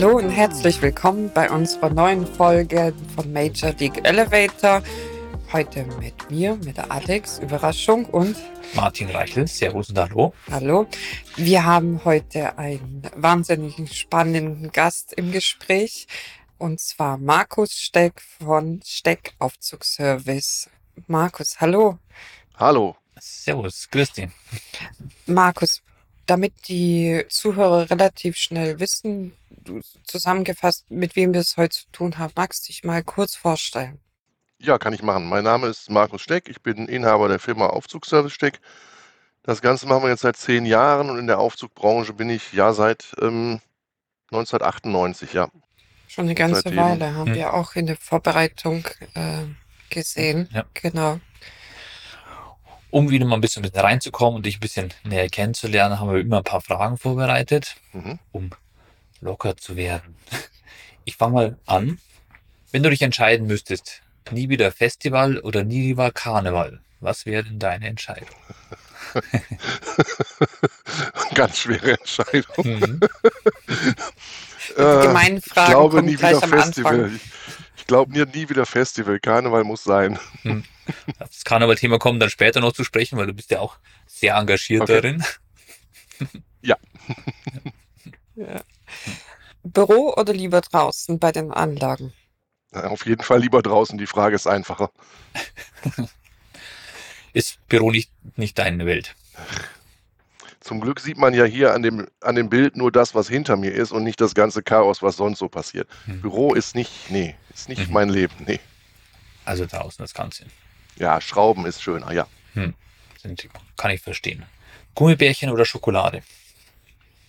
Hallo und herzlich willkommen bei unserer neuen Folge von Major League Elevator. Heute mit mir, mit der Alex, Überraschung und Martin Reichel, Servus und Hallo. Hallo. Wir haben heute einen wahnsinnig spannenden Gast im Gespräch und zwar Markus Steck von Steck Aufzugsservice. Markus, hallo. Hallo. Servus, grüß dich. Markus, damit die Zuhörer relativ schnell wissen, zusammengefasst, mit wem wir es heute zu tun haben, magst du dich mal kurz vorstellen? Ja, kann ich machen. Mein Name ist Markus Steck. Ich bin Inhaber der Firma Aufzugservice Steck. Das Ganze machen wir jetzt seit zehn Jahren und in der Aufzugbranche bin ich ja seit ähm, 1998, ja. Schon eine ganze Seitdem. Weile, haben Hm. wir auch in der Vorbereitung äh, gesehen. Ja. Genau. Um wieder mal ein bisschen mit reinzukommen und dich ein bisschen näher kennenzulernen, haben wir immer ein paar Fragen vorbereitet, Mhm. um locker zu werden. Ich fange mal an. Wenn du dich entscheiden müsstest, nie wieder Festival oder nie wieder Karneval, was wäre denn deine Entscheidung? Ganz schwere Entscheidung. Mhm. Äh, gemeinen ich glaube nie gleich wieder am Festival. Anfang. Ich, ich glaube mir nie wieder Festival. Karneval muss sein. Auf das Karneval-Thema kommen dann später noch zu sprechen, weil du bist ja auch sehr engagiert Okay. darin. Ja. Büro oder lieber draußen bei den Anlagen? Auf jeden Fall lieber draußen. Die Frage ist einfacher. Ist Büro nicht, nicht deine Welt? Zum Glück sieht man ja hier an dem, an dem Bild nur das, was hinter mir ist und nicht das ganze Chaos, was sonst so passiert. Mhm. Büro ist nicht, nee, ist nicht Mhm. mein Leben. Nee. Also draußen das Ganze. Ja, Schrauben ist schöner, ja. Sind, kann ich verstehen. Gummibärchen oder Schokolade?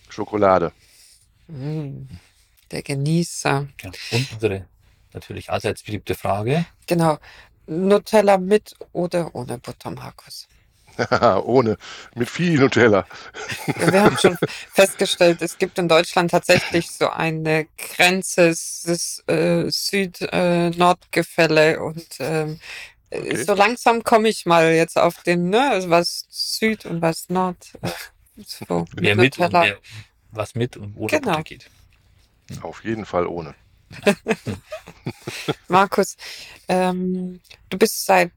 Schokolade. Mm, der Genießer. Ja. Und unsere natürlich allseits beliebte Frage. Genau. Nutella mit oder ohne Butter, Markus? Ohne. Mit viel Nutella. Wir haben schon festgestellt, es gibt in Deutschland tatsächlich so eine Grenze, ist äh, Süd-Nord-Gefälle und ähm, Okay. so langsam komme ich mal jetzt auf den, ne, also was Süd und was Nord. Äh, so, Wer mit und wer was mit und ohne Genau. Butter geht. Auf jeden Fall ohne. Markus, ähm, du bist seit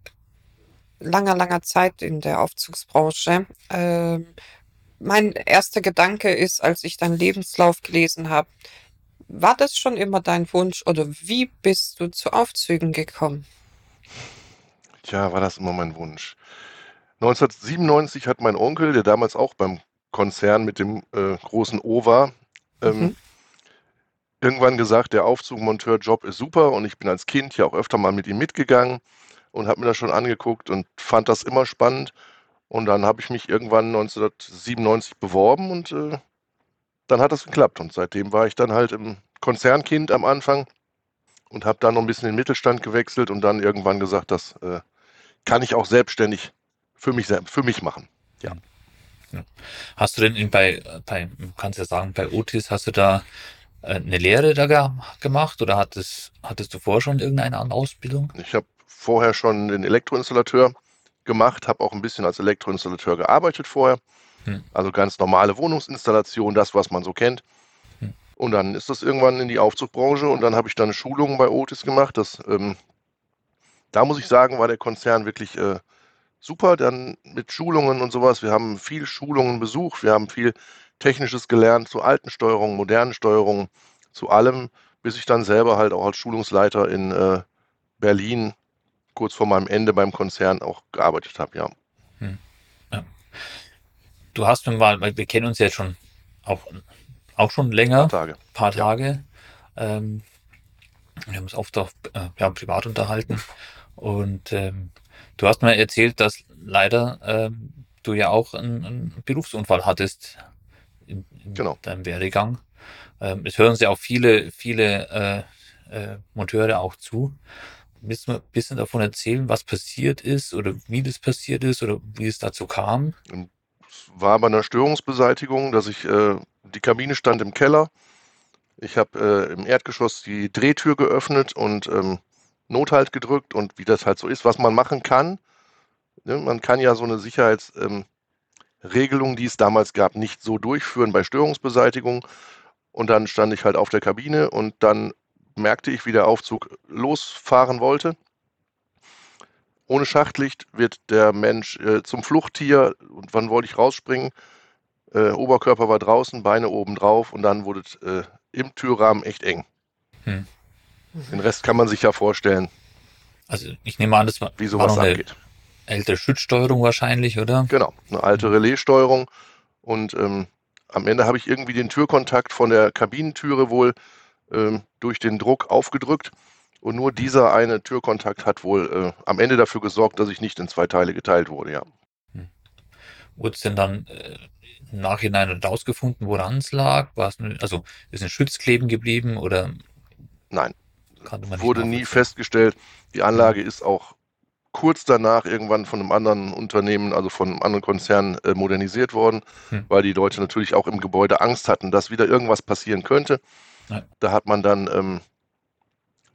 langer, langer Zeit in der Aufzugsbranche. Ähm, mein erster Gedanke ist, als ich deinen Lebenslauf gelesen habe, war das schon immer dein Wunsch oder wie bist du zu Aufzügen gekommen? Tja, war das immer mein Wunsch. 1997 hat mein Onkel, der damals auch beim Konzern mit dem äh, großen O war, ähm, Mhm. Irgendwann gesagt, der Aufzugmonteurjob ist super und ich bin als Kind ja auch öfter mal mit ihm mitgegangen und habe mir das schon angeguckt und fand das immer spannend. Und dann habe ich mich irgendwann 1997 beworben und äh, dann hat das geklappt. Und seitdem war ich dann halt im Konzernkind am Anfang und habe dann noch ein bisschen in den Mittelstand gewechselt und dann irgendwann gesagt, das äh, kann ich auch selbstständig für mich, für mich machen. Hast du denn bei, bei, du kannst ja sagen, bei Otis, hast du da äh, eine Lehre da ge gemacht oder hattest, hattest du vorher schon irgendeine andere Ausbildung? Ich habe vorher schon den Elektroinstallateur gemacht, habe auch ein bisschen als Elektroinstallateur gearbeitet vorher. Hm. Also ganz normale Wohnungsinstallation, das, was man so kennt. Hm. Und dann ist das irgendwann in die Aufzugbranche und dann habe ich dann Schulungen bei Otis gemacht. Das, ähm, da muss ich sagen, war der Konzern wirklich äh, super. Dann mit Schulungen und sowas. Wir haben viel Schulungen besucht, wir haben viel Technisches gelernt zu alten Steuerungen, modernen Steuerungen, zu allem, bis ich dann selber halt auch als Schulungsleiter in äh, Berlin kurz vor meinem Ende beim Konzern auch gearbeitet habe, ja. Du hast mir mal, wir kennen uns ja schon auch, auch schon länger, Tage. paar Ja. Tage. Ähm, wir haben uns oft auch äh, ja, privat unterhalten. Und ähm, du hast mir erzählt, dass leider ähm, du ja auch einen, einen Berufsunfall hattest in, in Genau. deinem Werdegang. Ähm, es hören sich auch viele, viele äh, äh, Monteure auch zu. willst du mal ein bisschen davon erzählen, was passiert ist oder wie das passiert ist oder wie es dazu kam? Es war bei einer Störungsbeseitigung, dass ich, äh, die Kabine stand im Keller. Ich habe äh, im Erdgeschoss die Drehtür geöffnet und ähm, Nothalt gedrückt und wie das halt so ist, was man machen kann. Ne? Man kann ja so eine Sicherheitsregelung, ähm, die es damals gab, nicht so durchführen bei Störungsbeseitigung. Und dann stand ich halt auf der Kabine und dann merkte ich, wie der Aufzug losfahren wollte. Ohne Schachtlicht wird der Mensch äh, zum Fluchttier. Und wann wollte ich rausspringen? Äh, Oberkörper war draußen, Beine oben drauf und dann wurde es äh, im Türrahmen echt eng. Hm. Den Rest kann man sich ja vorstellen. Also ich nehme an, das war, wie sowas war noch abgeht. Ältere Schützsteuerung wahrscheinlich, oder? Genau, eine alte Relaissteuerung. Und ähm, am Ende habe ich irgendwie den Türkontakt von der Kabinentüre wohl ähm, durch den Druck aufgedrückt. Und nur dieser eine Türkontakt hat wohl äh, am Ende dafür gesorgt, dass ich nicht in zwei Teile geteilt wurde, ja. Hm. Wurde es denn dann äh, im Nachhinein rausgefunden, woran es lag? War es, also ist ein Schütz kleben geblieben oder? Nein, wurde nie festgestellt. Die Anlage mhm. ist auch kurz danach irgendwann von einem anderen Unternehmen, also von einem anderen Konzern äh, modernisiert worden, hm. weil die Leute natürlich auch im Gebäude Angst hatten, dass wieder irgendwas passieren könnte. Ja. Da hat man dann ähm,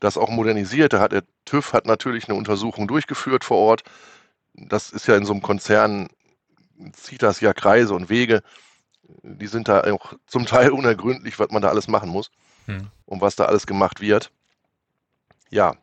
das auch modernisiert. Da hat der TÜV hat natürlich eine Untersuchung durchgeführt vor Ort. Das ist ja in so einem Konzern, zieht das ja Kreise und Wege. Die sind da auch zum Teil unergründlich, was man da alles machen muss hm. und was da alles gemacht wird. Ja.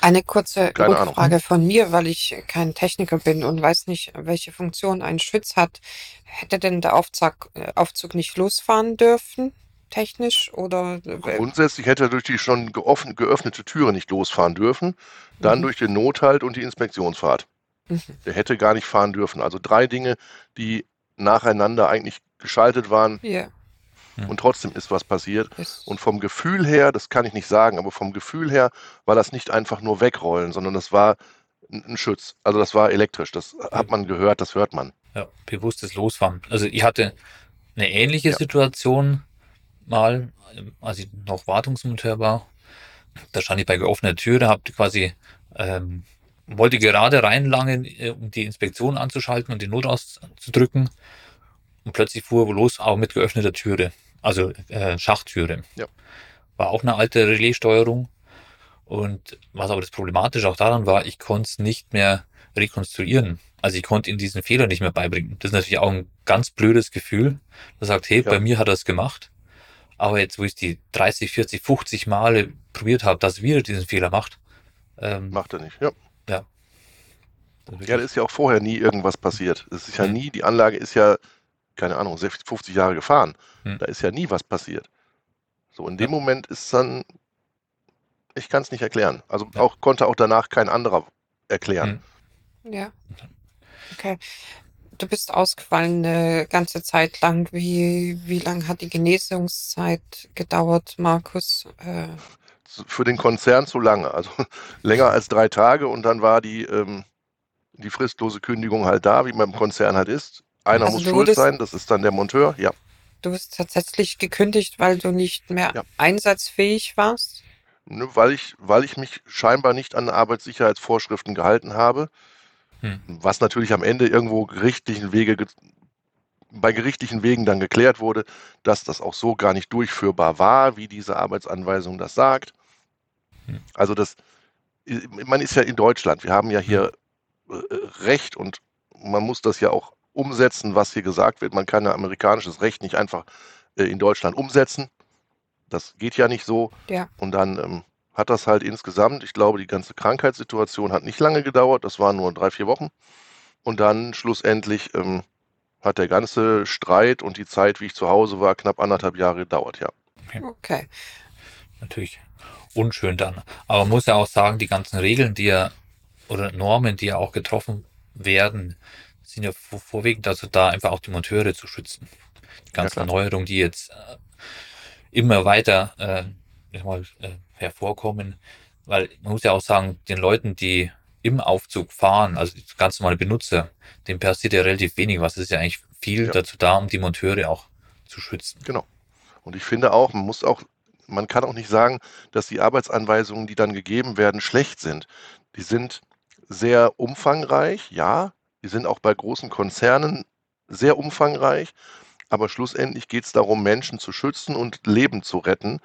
Eine kurze Rückfrage Ahnung. von mir, weil ich kein Techniker bin und weiß nicht, welche Funktion ein Schütz hat. Hätte denn der Aufzug, äh, Aufzug nicht losfahren dürfen? technisch oder? Äh, Grundsätzlich hätte er durch die schon geöffnete Türe nicht losfahren dürfen, dann mhm. durch den Nothalt und die Inspektionsfahrt. Mhm. Der hätte gar nicht fahren dürfen. Also drei Dinge, die nacheinander eigentlich geschaltet waren. Ja. Und trotzdem ist was passiert. Und vom Gefühl her, das kann ich nicht sagen, aber vom Gefühl her war das nicht einfach nur wegrollen, sondern das war ein Schutz. Also das war elektrisch. Das hat man gehört, das hört man. Ja, bewusstes Losfahren. Also ich hatte eine ähnliche ja. Situation mal, als ich noch Wartungsmonteur war. Da stand ich bei geöffneter Tür, da habt quasi, ähm, wollte gerade reinlangen, äh, um die Inspektion anzuschalten und den Notaus zu drücken. Und plötzlich fuhr los, auch mit geöffneter Türe, also äh, Schachttüre. Ja. War auch eine alte Relaissteuerung. Und was aber das Problematische auch daran war, ich konnte es nicht mehr rekonstruieren. Also ich konnte ihm diesen Fehler nicht mehr beibringen. Das ist natürlich auch ein ganz blödes Gefühl. Da sagt, hey, ja. bei mir hat er es gemacht. Aber jetzt, wo ich die 30, 40, 50 Male probiert habe, dass er wieder diesen Fehler macht. Ähm, Macht er nicht, ja. Ja. Ja, da ist ja auch vorher nie irgendwas passiert. Es ist ja hm. nie, die Anlage ist ja, keine Ahnung, 60, 50 Jahre gefahren. Hm. Da ist ja nie was passiert. So, in dem ja. Moment ist dann, ich kann es nicht erklären. Also ja. auch konnte auch danach kein anderer erklären. Hm. Ja. Okay du bist ausgefallen eine ganze Zeit lang. Wie, wie lang hat die Genesungszeit gedauert, Markus? Äh, Für den Konzern zu lange, also länger als drei Tage und dann war die, ähm, die fristlose Kündigung halt da, wie man im Konzern halt ist. Einer also muss schuld sein, das ist dann der Monteur, ja. Du bist tatsächlich gekündigt, weil du nicht mehr ja. einsatzfähig warst? Ne, weil, ich, weil ich mich scheinbar nicht an Arbeitssicherheitsvorschriften gehalten habe. Hm. Was natürlich am Ende irgendwo gerichtlichen Wege bei gerichtlichen Wegen dann geklärt wurde, dass das auch so gar nicht durchführbar war, wie diese Arbeitsanweisung das sagt. Hm. Also das, man ist ja in Deutschland, wir haben ja hier hm. Recht und man muss das ja auch umsetzen, was hier gesagt wird. Man kann ja amerikanisches Recht nicht einfach äh, in Deutschland umsetzen. Das geht ja nicht so. Ja. Und dann ähm, hat das halt insgesamt, ich glaube, die ganze Krankheitssituation hat nicht lange gedauert, das waren nur drei, vier Wochen. Und dann schlussendlich ähm, hat der ganze Streit und die Zeit, wie ich zu Hause war, knapp anderthalb Jahre gedauert, ja. Okay. Natürlich unschön dann. Aber man muss ja auch sagen, die ganzen Regeln, die ja oder Normen, die ja auch getroffen werden, sind ja vorwiegend dazu da, einfach auch die Monteure zu schützen. Die ganzen ja, Erneuerungen, die jetzt äh, immer weiter äh, mal, äh, hervorkommen, weil man muss ja auch sagen, den Leuten, die im Aufzug fahren, also ganz normale Benutzer, dem passiert ja relativ wenig was. Es ist ja eigentlich viel ja. dazu da, um die Monteure auch zu schützen. Genau. Und ich finde auch, man muss auch man kann auch nicht sagen, dass die Arbeitsanweisungen, die dann gegeben werden, schlecht sind. Die sind sehr umfangreich, ja. Die sind auch bei großen Konzernen sehr umfangreich. Aber schlussendlich geht es darum, Menschen zu schützen und Leben zu retten,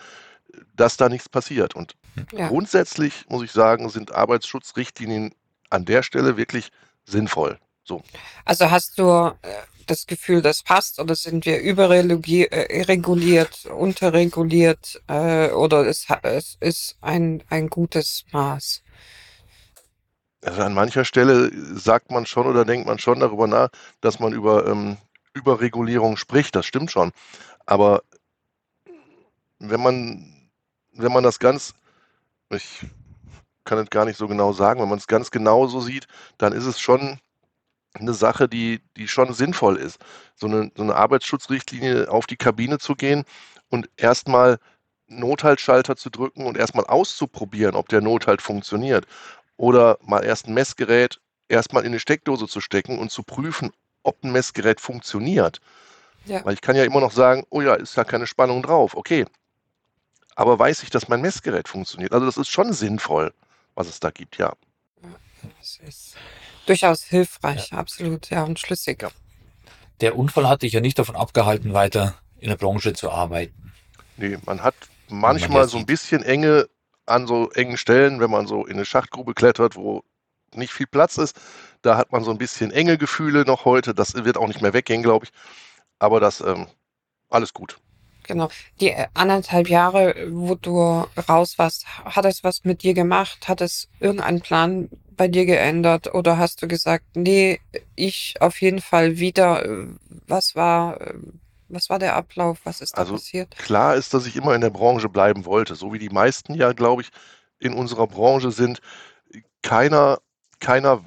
dass da nichts passiert. Und ja. grundsätzlich muss ich sagen, sind Arbeitsschutzrichtlinien an der Stelle wirklich sinnvoll. So. Also hast du äh, das Gefühl, das passt oder sind wir überreguliert, äh, unterreguliert äh, oder es, es ist ein, ein gutes Maß? Also an mancher Stelle sagt man schon oder denkt man schon darüber nach, dass man über ähm, Überregulierung spricht. Das stimmt schon. Aber wenn man, wenn man das ganz, ich kann es gar nicht so genau sagen, wenn man es ganz genau so sieht, dann ist es schon eine Sache, die, die schon sinnvoll ist. So eine, so eine Arbeitsschutzrichtlinie auf die Kabine zu gehen und erstmal Nothaltschalter zu drücken und erstmal auszuprobieren, ob der Nothalt funktioniert. Oder mal erst ein Messgerät erstmal in eine Steckdose zu stecken und zu prüfen, ob ein Messgerät funktioniert. Ja. Weil ich kann ja immer noch sagen, oh ja, ist da keine Spannung drauf. Okay. Aber weiß ich, dass mein Messgerät funktioniert? Also das ist schon sinnvoll, was es da gibt, ja. Das ist durchaus hilfreich, ja. absolut, ja, und schlüssig. Der Unfall hat dich ja nicht davon abgehalten, weiter in der Branche zu arbeiten. Nee, man hat manchmal man so ein bisschen Enge an so engen Stellen, wenn man so in eine Schachtgrube klettert, wo nicht viel Platz ist. Da hat man so ein bisschen enge Gefühle noch heute. Das wird auch nicht mehr weggehen, glaube ich. Aber das, ähm, alles gut. Genau. Die äh, anderthalb Jahre, wo du raus warst, hat es was mit dir gemacht? Hat es irgendeinen Plan bei dir geändert? Oder hast du gesagt, nee, ich auf jeden Fall wieder? Äh, was war, äh, was war der Ablauf? Was ist da also passiert? Klar ist, dass ich immer in der Branche bleiben wollte. So wie die meisten ja, glaube ich, in unserer Branche sind. Keiner, keiner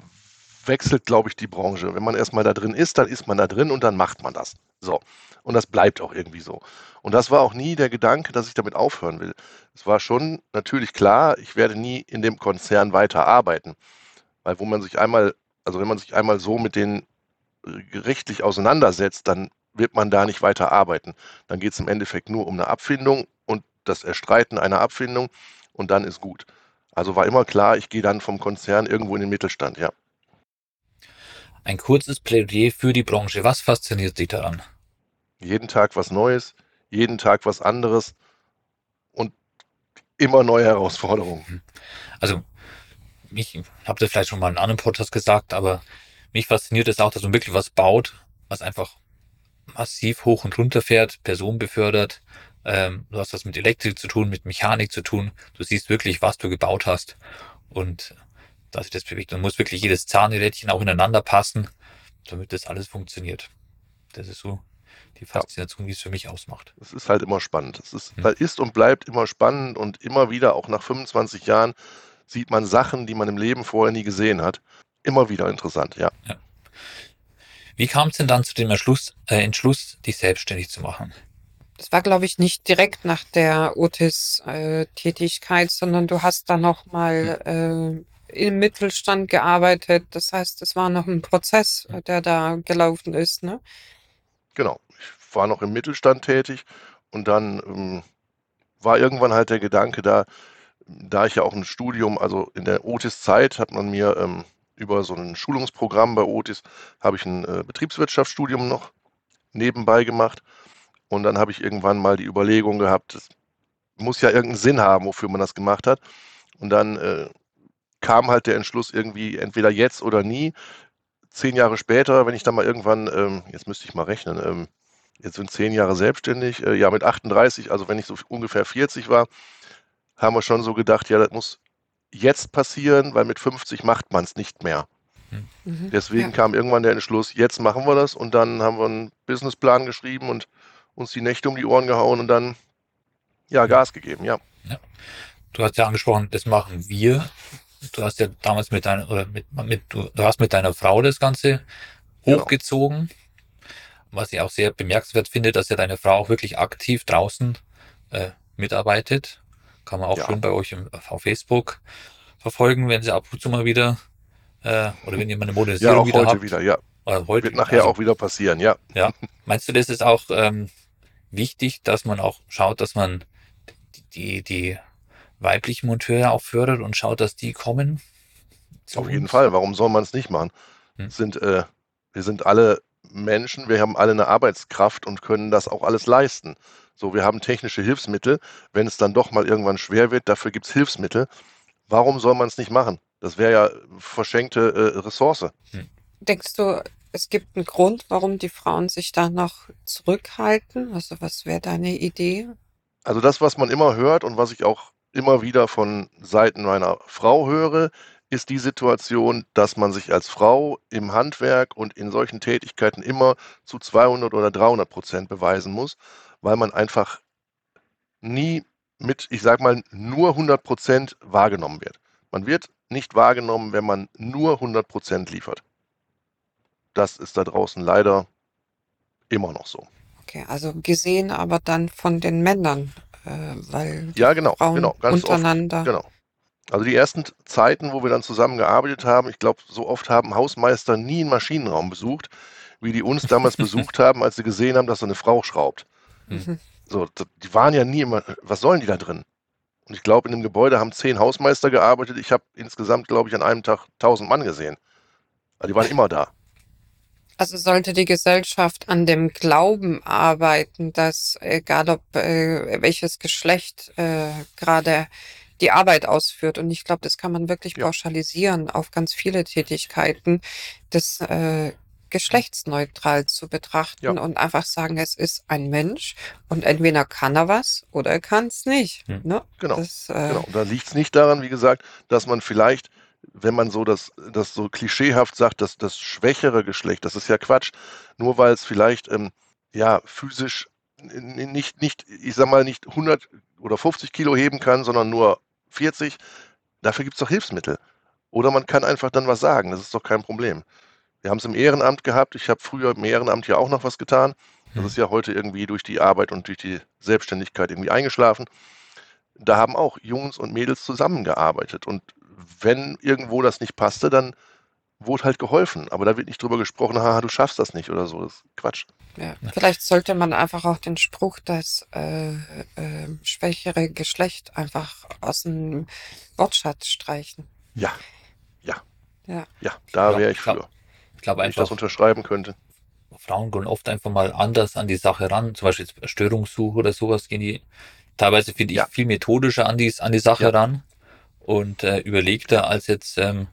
wechselt, glaube ich, die Branche. Wenn man erstmal da drin ist, dann ist man da drin und dann macht man das. So. Und das bleibt auch irgendwie so. Und das war auch nie der Gedanke, dass ich damit aufhören will. Es war schon natürlich klar, ich werde nie in dem Konzern weiter arbeiten. Weil wo man sich einmal, also wenn man sich einmal so mit denen rechtlich auseinandersetzt, dann wird man da nicht weiter arbeiten. Dann geht es im Endeffekt nur um eine Abfindung und das Erstreiten einer Abfindung und dann ist gut. Also war immer klar, ich gehe dann vom Konzern irgendwo in den Mittelstand, ja. Ein kurzes Plädoyer für die Branche. Was fasziniert dich daran? Jeden Tag was Neues, jeden Tag was anderes und immer neue Herausforderungen. Mhm. Also, ich habe das vielleicht schon mal in einem anderen Podcast gesagt, aber mich fasziniert es auch, dass man wirklich was baut, was einfach massiv hoch und runter fährt, Personen befördert. Ähm, du hast was mit Elektrik zu tun, mit Mechanik zu tun. Du siehst wirklich, was du gebaut hast und dass sich das bewegt. Und muss wirklich jedes Zahnrädchen auch ineinander passen, damit das alles funktioniert. Das ist so die Faszination, ja. wie es für mich ausmacht. Es ist halt immer spannend. Es ist, hm. ist und bleibt immer spannend und immer wieder, auch nach 25 Jahren, sieht man Sachen, die man im Leben vorher nie gesehen hat. Immer wieder interessant, ja. ja. Wie kam es denn dann zu dem Entschluss, äh, Entschluss, dich selbstständig zu machen? Das war, glaube ich, nicht direkt nach der Otis-Tätigkeit, äh, sondern du hast dann noch mal hm. äh, im Mittelstand gearbeitet. Das heißt, es war noch ein Prozess, der da gelaufen ist, ne? Genau war noch im Mittelstand tätig und dann ähm, war irgendwann halt der Gedanke da, da ich ja auch ein Studium, also in der Otis-Zeit hat man mir ähm, über so ein Schulungsprogramm bei Otis, habe ich ein äh, Betriebswirtschaftsstudium noch nebenbei gemacht und dann habe ich irgendwann mal die Überlegung gehabt, es muss ja irgendeinen Sinn haben, wofür man das gemacht hat und dann äh, kam halt der Entschluss irgendwie entweder jetzt oder nie. Zehn Jahre später, wenn ich dann mal irgendwann, ähm, jetzt müsste ich mal rechnen, ähm, Jetzt sind zehn Jahre selbstständig. Äh, ja, mit 38, also wenn ich so ungefähr 40 war, haben wir schon so gedacht, ja, das muss jetzt passieren, weil mit 50 macht man es nicht mehr. Mhm. mhm. Deswegen ja. kam irgendwann der Entschluss, jetzt machen wir das und dann haben wir einen Businessplan geschrieben und uns die Nächte um die Ohren gehauen und dann ja Gas gegeben, ja. ja. Du hast ja angesprochen, das machen wir. Du hast ja damals mit deiner oder mit, mit du, du hast mit deiner Frau das Ganze genau. hochgezogen. Genau was ich auch sehr bemerkenswert finde, dass ja deine Frau auch wirklich aktiv draußen äh, mitarbeitet. Kann man auch ja. schön bei euch im, auf Facebook verfolgen, wenn sie ab und zu mal wieder äh, oder wenn ihr mal eine Modernisierung ja, auch wieder heute habt. wieder, ja. Oder heute, Wird nachher also, auch wieder passieren, ja. Ja. Meinst du, das ist auch ähm, wichtig, dass man auch schaut, dass man die, die weiblichen Monteure auch fördert und schaut, dass die kommen. Auf jeden Fall. Warum soll man es nicht machen? Hm. Sind, äh, wir sind alle Menschen, wir haben alle eine Arbeitskraft und können das auch alles leisten. So, wir haben technische Hilfsmittel. Wenn es dann doch mal irgendwann schwer wird, dafür gibt es Hilfsmittel. Warum soll man es nicht machen? Das wäre ja verschenkte äh, Ressource. Denkst du, es gibt einen Grund, warum die Frauen sich da noch zurückhalten? Also was wäre deine Idee? Also das, was man immer hört und was ich auch immer wieder von Seiten meiner Frau höre, ist die Situation, dass man sich als Frau im Handwerk und in solchen Tätigkeiten immer zu 200 oder 300 Prozent beweisen muss, weil man einfach nie mit, ich sag mal, nur 100 Prozent wahrgenommen wird. Man wird nicht wahrgenommen, wenn man nur 100 Prozent liefert. Das ist da draußen leider immer noch so. Okay, also gesehen aber dann von den Männern, äh, weil Ja, genau, Frauen genau, ganz oft. untereinander. Genau. Also die ersten Zeiten, wo wir dann zusammen gearbeitet haben, ich glaube, so oft haben Hausmeister nie einen Maschinenraum besucht, wie die uns damals besucht haben, als sie gesehen haben, dass so eine Frau schraubt. Mhm. So, die waren ja nie immer, was sollen die da drin? Und ich glaube, in dem Gebäude haben zehn Hausmeister gearbeitet. Ich habe insgesamt, glaube ich, an einem Tag 1000 Mann gesehen. Also die waren immer da. Also sollte die Gesellschaft an dem Glauben arbeiten, dass egal ob äh, welches Geschlecht äh, gerade die Arbeit ausführt, und ich glaube, das kann man wirklich Ja. pauschalisieren auf ganz viele Tätigkeiten, das äh, geschlechtsneutral zu betrachten Ja. und einfach sagen, es ist ein Mensch und entweder kann er was oder er kann es nicht. Hm. Ne? Genau. Das, äh, Genau. Und da liegt es nicht daran, wie gesagt, dass man vielleicht, wenn man so das, das so klischeehaft sagt, dass das schwächere Geschlecht, das ist ja Quatsch, nur weil es vielleicht ähm, ja physisch nicht, nicht, ich sag mal, nicht 100 oder 50 Kilo heben kann, sondern nur 40, dafür gibt es doch Hilfsmittel. Oder man kann einfach dann was sagen, das ist doch kein Problem. Wir haben es im Ehrenamt gehabt, ich habe früher im Ehrenamt ja auch noch was getan. Das Hm. ist ja heute irgendwie durch die Arbeit und durch die Selbstständigkeit irgendwie eingeschlafen da haben auch Jungs und Mädels zusammengearbeitet. Und wenn irgendwo das nicht passte, dann wurde halt geholfen. Aber da wird nicht drüber gesprochen, haha, du schaffst das nicht oder so. Das ist Quatsch. Ja, vielleicht sollte man einfach auch den Spruch, das äh, äh, schwächere Geschlecht einfach aus dem Wortschatz streichen. Ja, ja, Ja. ja, da wäre ich klar. für. Ich glaube Wenn ich das einfach, unterschreiben könnte. Frauen gehen oft einfach mal anders an die Sache ran. Zum Beispiel Störungssuche oder sowas gehen die teilweise, finde ich, Ja. viel methodischer an die, an die Sache Ja. ran und äh, überlegter als jetzt ähm,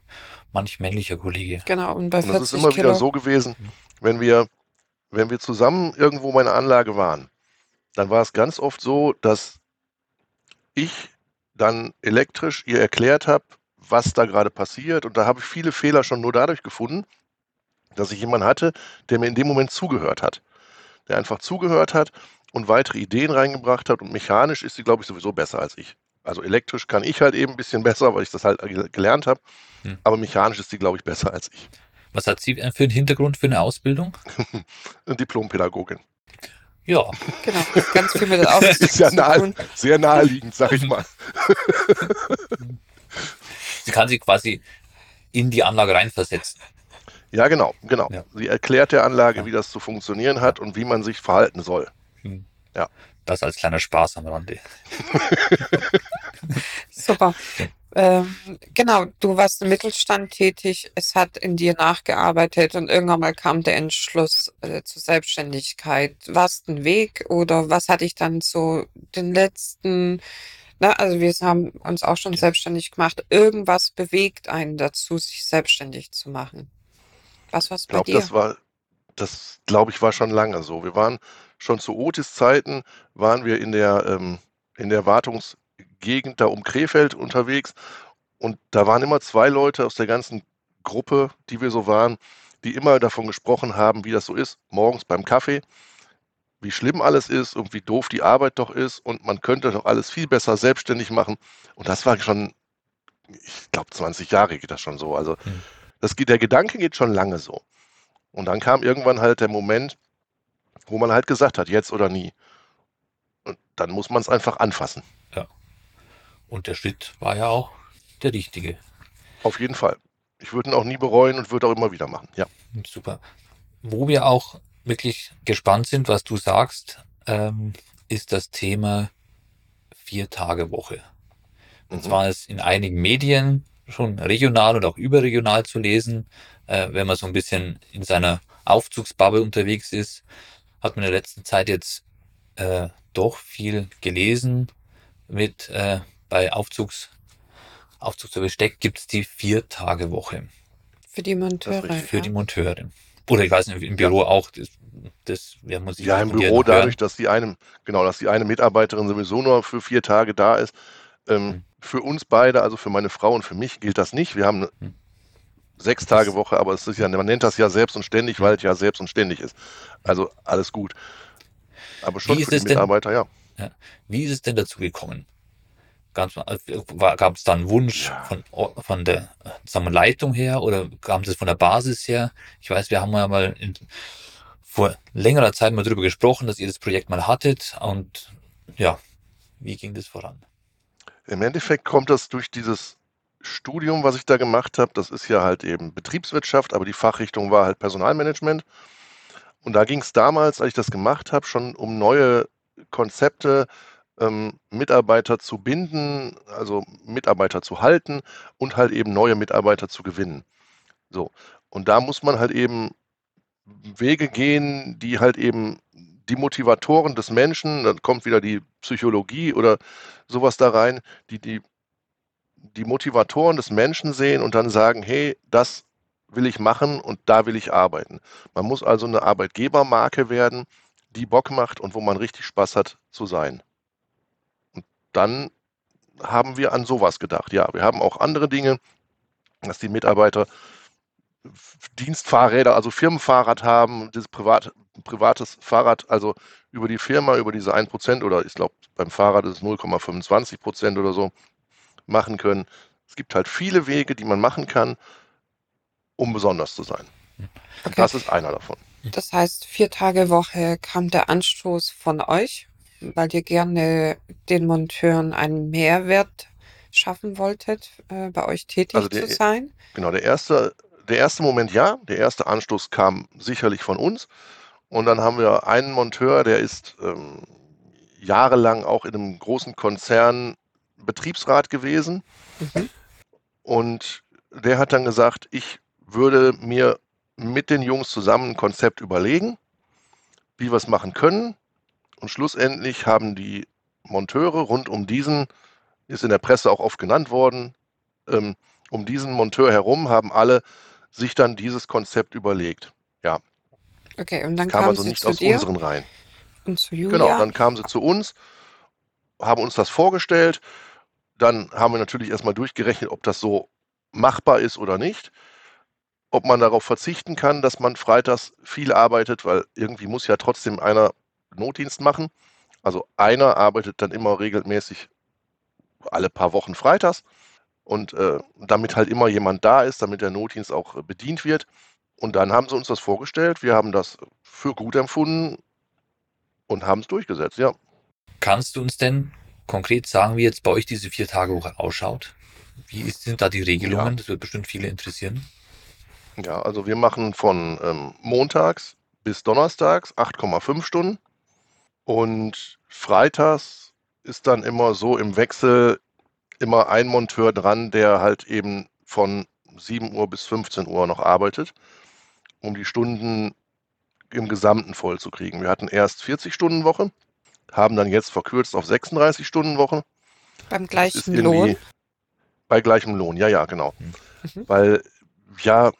manch männlicher Kollege. Genau, und bei Und das 40 ist immer Kilo. wieder so gewesen, wenn wir, wenn wir zusammen irgendwo bei einer Anlage waren, dann war es ganz oft so, dass ich dann elektrisch ihr erklärt habe, was da gerade passiert. Und da habe ich viele Fehler schon nur dadurch gefunden, dass ich jemanden hatte, der mir in dem Moment zugehört hat. Der einfach zugehört hat und weitere Ideen reingebracht hat. Und mechanisch ist sie, glaube ich, sowieso besser als ich. Also elektrisch kann ich halt eben ein bisschen besser, weil ich das halt ge- gelernt habe. Hm. Aber mechanisch ist sie, glaube ich, besser als ich. Was hat sie für einen Hintergrund für eine Ausbildung? Eine Diplompädagogin. Ja, Genau, ganz viel mit der Aufsicht Ist ja nahe, sehr naheliegend, sag ich mal. sie kann sich quasi in die Anlage reinversetzen. Ja, genau, genau. Ja. Sie erklärt der Anlage, Ja. wie das zu funktionieren hat und wie man sich verhalten soll. Hm. Ja. Das als kleiner Spaß am Rande. Super. Ähm, genau, du warst im Mittelstand tätig, es hat in dir nachgearbeitet und irgendwann mal kam der Entschluss äh, zur Selbstständigkeit. War es ein Weg oder was hat dich dann so den letzten, na, also wir haben uns auch schon selbstständig gemacht, irgendwas bewegt einen dazu, sich selbstständig zu machen? Was war's Ich bei glaube, dir? das war, das glaube ich, war schon lange so. Wir waren schon zu Otis Zeiten, waren wir in der, ähm, in der Wartungsgegend da um Krefeld unterwegs und da waren immer zwei Leute aus der ganzen Gruppe, die wir so waren, die immer davon gesprochen haben, wie das so ist, morgens beim Kaffee, wie schlimm alles ist und wie doof die Arbeit doch ist und man könnte doch alles viel besser selbstständig machen. Und das war schon, ich glaube, 20 Jahre geht das schon so. Also das der Gedanke geht schon lange so. Und dann kam irgendwann halt der Moment, wo man halt gesagt hat, jetzt oder nie. Und dann muss man es einfach anfassen. Und der Schritt war ja auch der richtige. Auf jeden Fall. Ich würde ihn auch nie bereuen und würde auch immer wieder machen. Ja. Super. Wo wir auch wirklich gespannt sind, was du sagst, ähm, ist das Thema Vier-Tage-Woche. Und Mhm. zwar ist in einigen Medien schon regional und auch überregional zu lesen, äh, wenn man so ein bisschen in seiner Aufzugsbubble unterwegs ist, hat man in der letzten Zeit jetzt äh, doch viel gelesen mit äh, bei Aufzugs Aufzugs Besteck gibt es die Vier-Tage-Woche Für die Monteure. richtig. für ja. die Monteure. Oder ich weiß nicht, im Büro auch. Das, das ja, muss ich Ja, im Büro hören. dadurch, dass die eine, genau, dass die eine Mitarbeiterin sowieso nur für vier Tage da ist. Ähm, Mhm. Für uns beide, also für meine Frau und für mich, gilt das nicht. Wir haben eine Mhm. Sechs Tage Woche, aber es ist ja, man nennt das ja selbst und ständig, weil es ja selbst und ständig ist. Also alles gut. Aber schon für die es denn- Mitarbeiter, ja. Wie ist es denn dazu gekommen? Gab es da einen Wunsch Ja. von, von der äh, sagen wir, Leitung her oder kam es von der Basis her? Ich weiß, wir haben ja mal in, vor längerer Zeit mal darüber gesprochen, dass ihr das Projekt mal hattet und ja, wie ging das voran? Im Endeffekt kommt das durch dieses Studium, was ich da gemacht habe. Das ist ja halt eben Betriebswirtschaft, aber die Fachrichtung war halt Personalmanagement. Und da ging es damals, als ich das gemacht habe, schon um neue Konzepte, ähm, Mitarbeiter zu binden, also Mitarbeiter zu halten und halt eben neue Mitarbeiter zu gewinnen. So. Und da muss man halt eben Wege gehen, die halt eben die Motivatoren des Menschen, dann kommt wieder die Psychologie oder sowas da rein, die die, die Motivatoren des Menschen sehen und dann sagen, hey, das will ich machen und da will ich arbeiten. Man muss also eine Arbeitgebermarke werden, die Bock macht und wo man richtig Spaß hat zu sein. Und dann haben wir an sowas gedacht. Ja, wir haben auch andere Dinge, dass die Mitarbeiter Dienstfahrräder, also Firmenfahrrad haben, dieses privat, privates Fahrrad, also über die Firma, über diese 1% oder ich glaube beim Fahrrad ist es 0,25% oder so, machen können. Es gibt halt viele Wege, die man machen kann, um besonders zu sein. Okay. Das ist einer davon. Das heißt, vier Tage Woche kam der Anstoß von euch, weil ihr gerne den Monteuren einen Mehrwert schaffen wolltet, äh, bei euch tätig Also der- zu sein. Genau, der erste, der erste Moment ja, der erste Anstoß kam sicherlich von uns. Und dann haben wir einen Monteur, der ist ähm, jahrelang auch in einem großen Konzern Betriebsrat gewesen. Mhm. Und der hat dann gesagt, ich würde mir mit den Jungs zusammen ein Konzept überlegen, wie wir es machen können. Und schlussendlich haben die Monteure rund um diesen, ist in der Presse auch oft genannt worden, ähm, um diesen Monteur herum haben alle sich dann dieses Konzept überlegt. Okay, und dann Kam kamen also sie nicht aus dir unseren Reihen. und zu Julia. Genau, dann kamen sie zu uns, haben uns das vorgestellt. Dann haben wir natürlich erstmal durchgerechnet, ob das so machbar ist oder nicht. Ob man darauf verzichten kann, dass man freitags viel arbeitet, weil irgendwie muss ja trotzdem einer Notdienst machen. Also einer arbeitet dann immer regelmäßig alle paar Wochen freitags. Und äh, damit halt immer jemand da ist, damit der Notdienst auch äh, bedient wird. Und dann haben sie uns das vorgestellt. Wir haben das für gut empfunden und haben es durchgesetzt, ja. Kannst du uns denn konkret sagen, wie jetzt bei euch diese vier Tage Woche ausschaut? Wie ist- sind da die Regelungen? Ja. Das wird bestimmt viele interessieren. Ja, also wir machen von ähm, montags bis donnerstags 8,5 Stunden und freitags ist dann immer so im Wechsel immer ein Monteur dran, der halt eben von 7 Uhr bis 15 Uhr noch arbeitet, um die Stunden im Gesamten voll zu kriegen. Wir hatten erst 40 Stunden Woche, haben dann jetzt verkürzt auf 36 Stunden Woche. beim gleichen Lohn. bei gleichem Lohn, ja, ja, genau. Mhm. Weil, ja,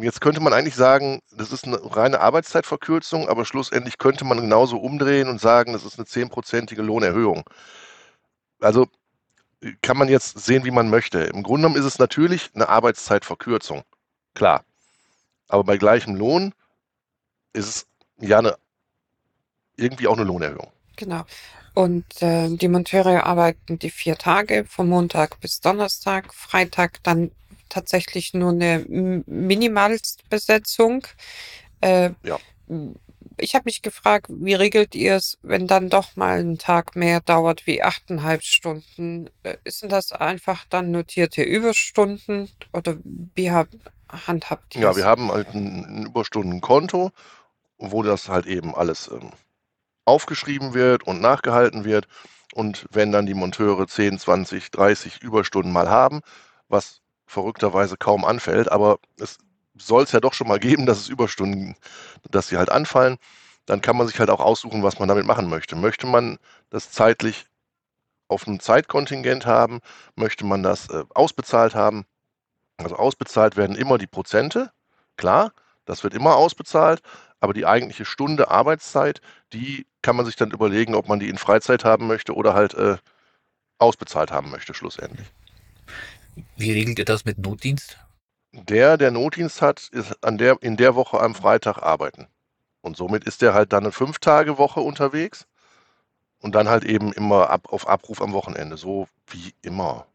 jetzt könnte man eigentlich sagen, das ist eine reine Arbeitszeitverkürzung, aber schlussendlich könnte man genauso umdrehen und sagen, das ist eine zehnprozentige Lohnerhöhung. Also kann man jetzt sehen, wie man möchte. Im Grunde genommen ist es natürlich eine Arbeitszeitverkürzung. Klar. Aber bei gleichem Lohn ist es ja eine, irgendwie auch eine Lohnerhöhung. Genau. Und äh, die Monteure arbeiten die vier Tage, von Montag bis Donnerstag, Freitag dann tatsächlich nur eine M- Minimalstbesetzung. Äh, Ja. Ich habe mich gefragt, wie regelt ihr es, wenn dann doch mal ein Tag mehr dauert wie achteinhalb Stunden? Äh, Sind das einfach dann notierte Überstunden oder wie hab, handhabt ihr Ja, wir haben halt ein, ein Überstundenkonto, wo das halt eben alles ähm, aufgeschrieben wird und nachgehalten wird. Und wenn dann die Monteure 10, 20, 30 Überstunden mal haben, was verrückterweise kaum anfällt, aber es soll es ja doch schon mal geben, dass es Überstunden, dass sie halt anfallen, dann kann man sich halt auch aussuchen, was man damit machen möchte. Möchte man das zeitlich auf einem Zeitkontingent haben? Möchte man das äh, ausbezahlt haben? Also ausbezahlt werden immer die Prozente, klar, das wird immer ausbezahlt, aber die eigentliche Stunde Arbeitszeit, die kann man sich dann überlegen, ob man die in Freizeit haben möchte oder halt äh, ausbezahlt haben möchte, schlussendlich. Wie regelt ihr das mit Notdienst? Der, der Notdienst hat, ist an der, in der Woche am Freitag arbeiten. Und somit ist der halt dann eine Fünf-Tage-Woche unterwegs und dann halt eben immer ab, auf Abruf am Wochenende, so wie immer.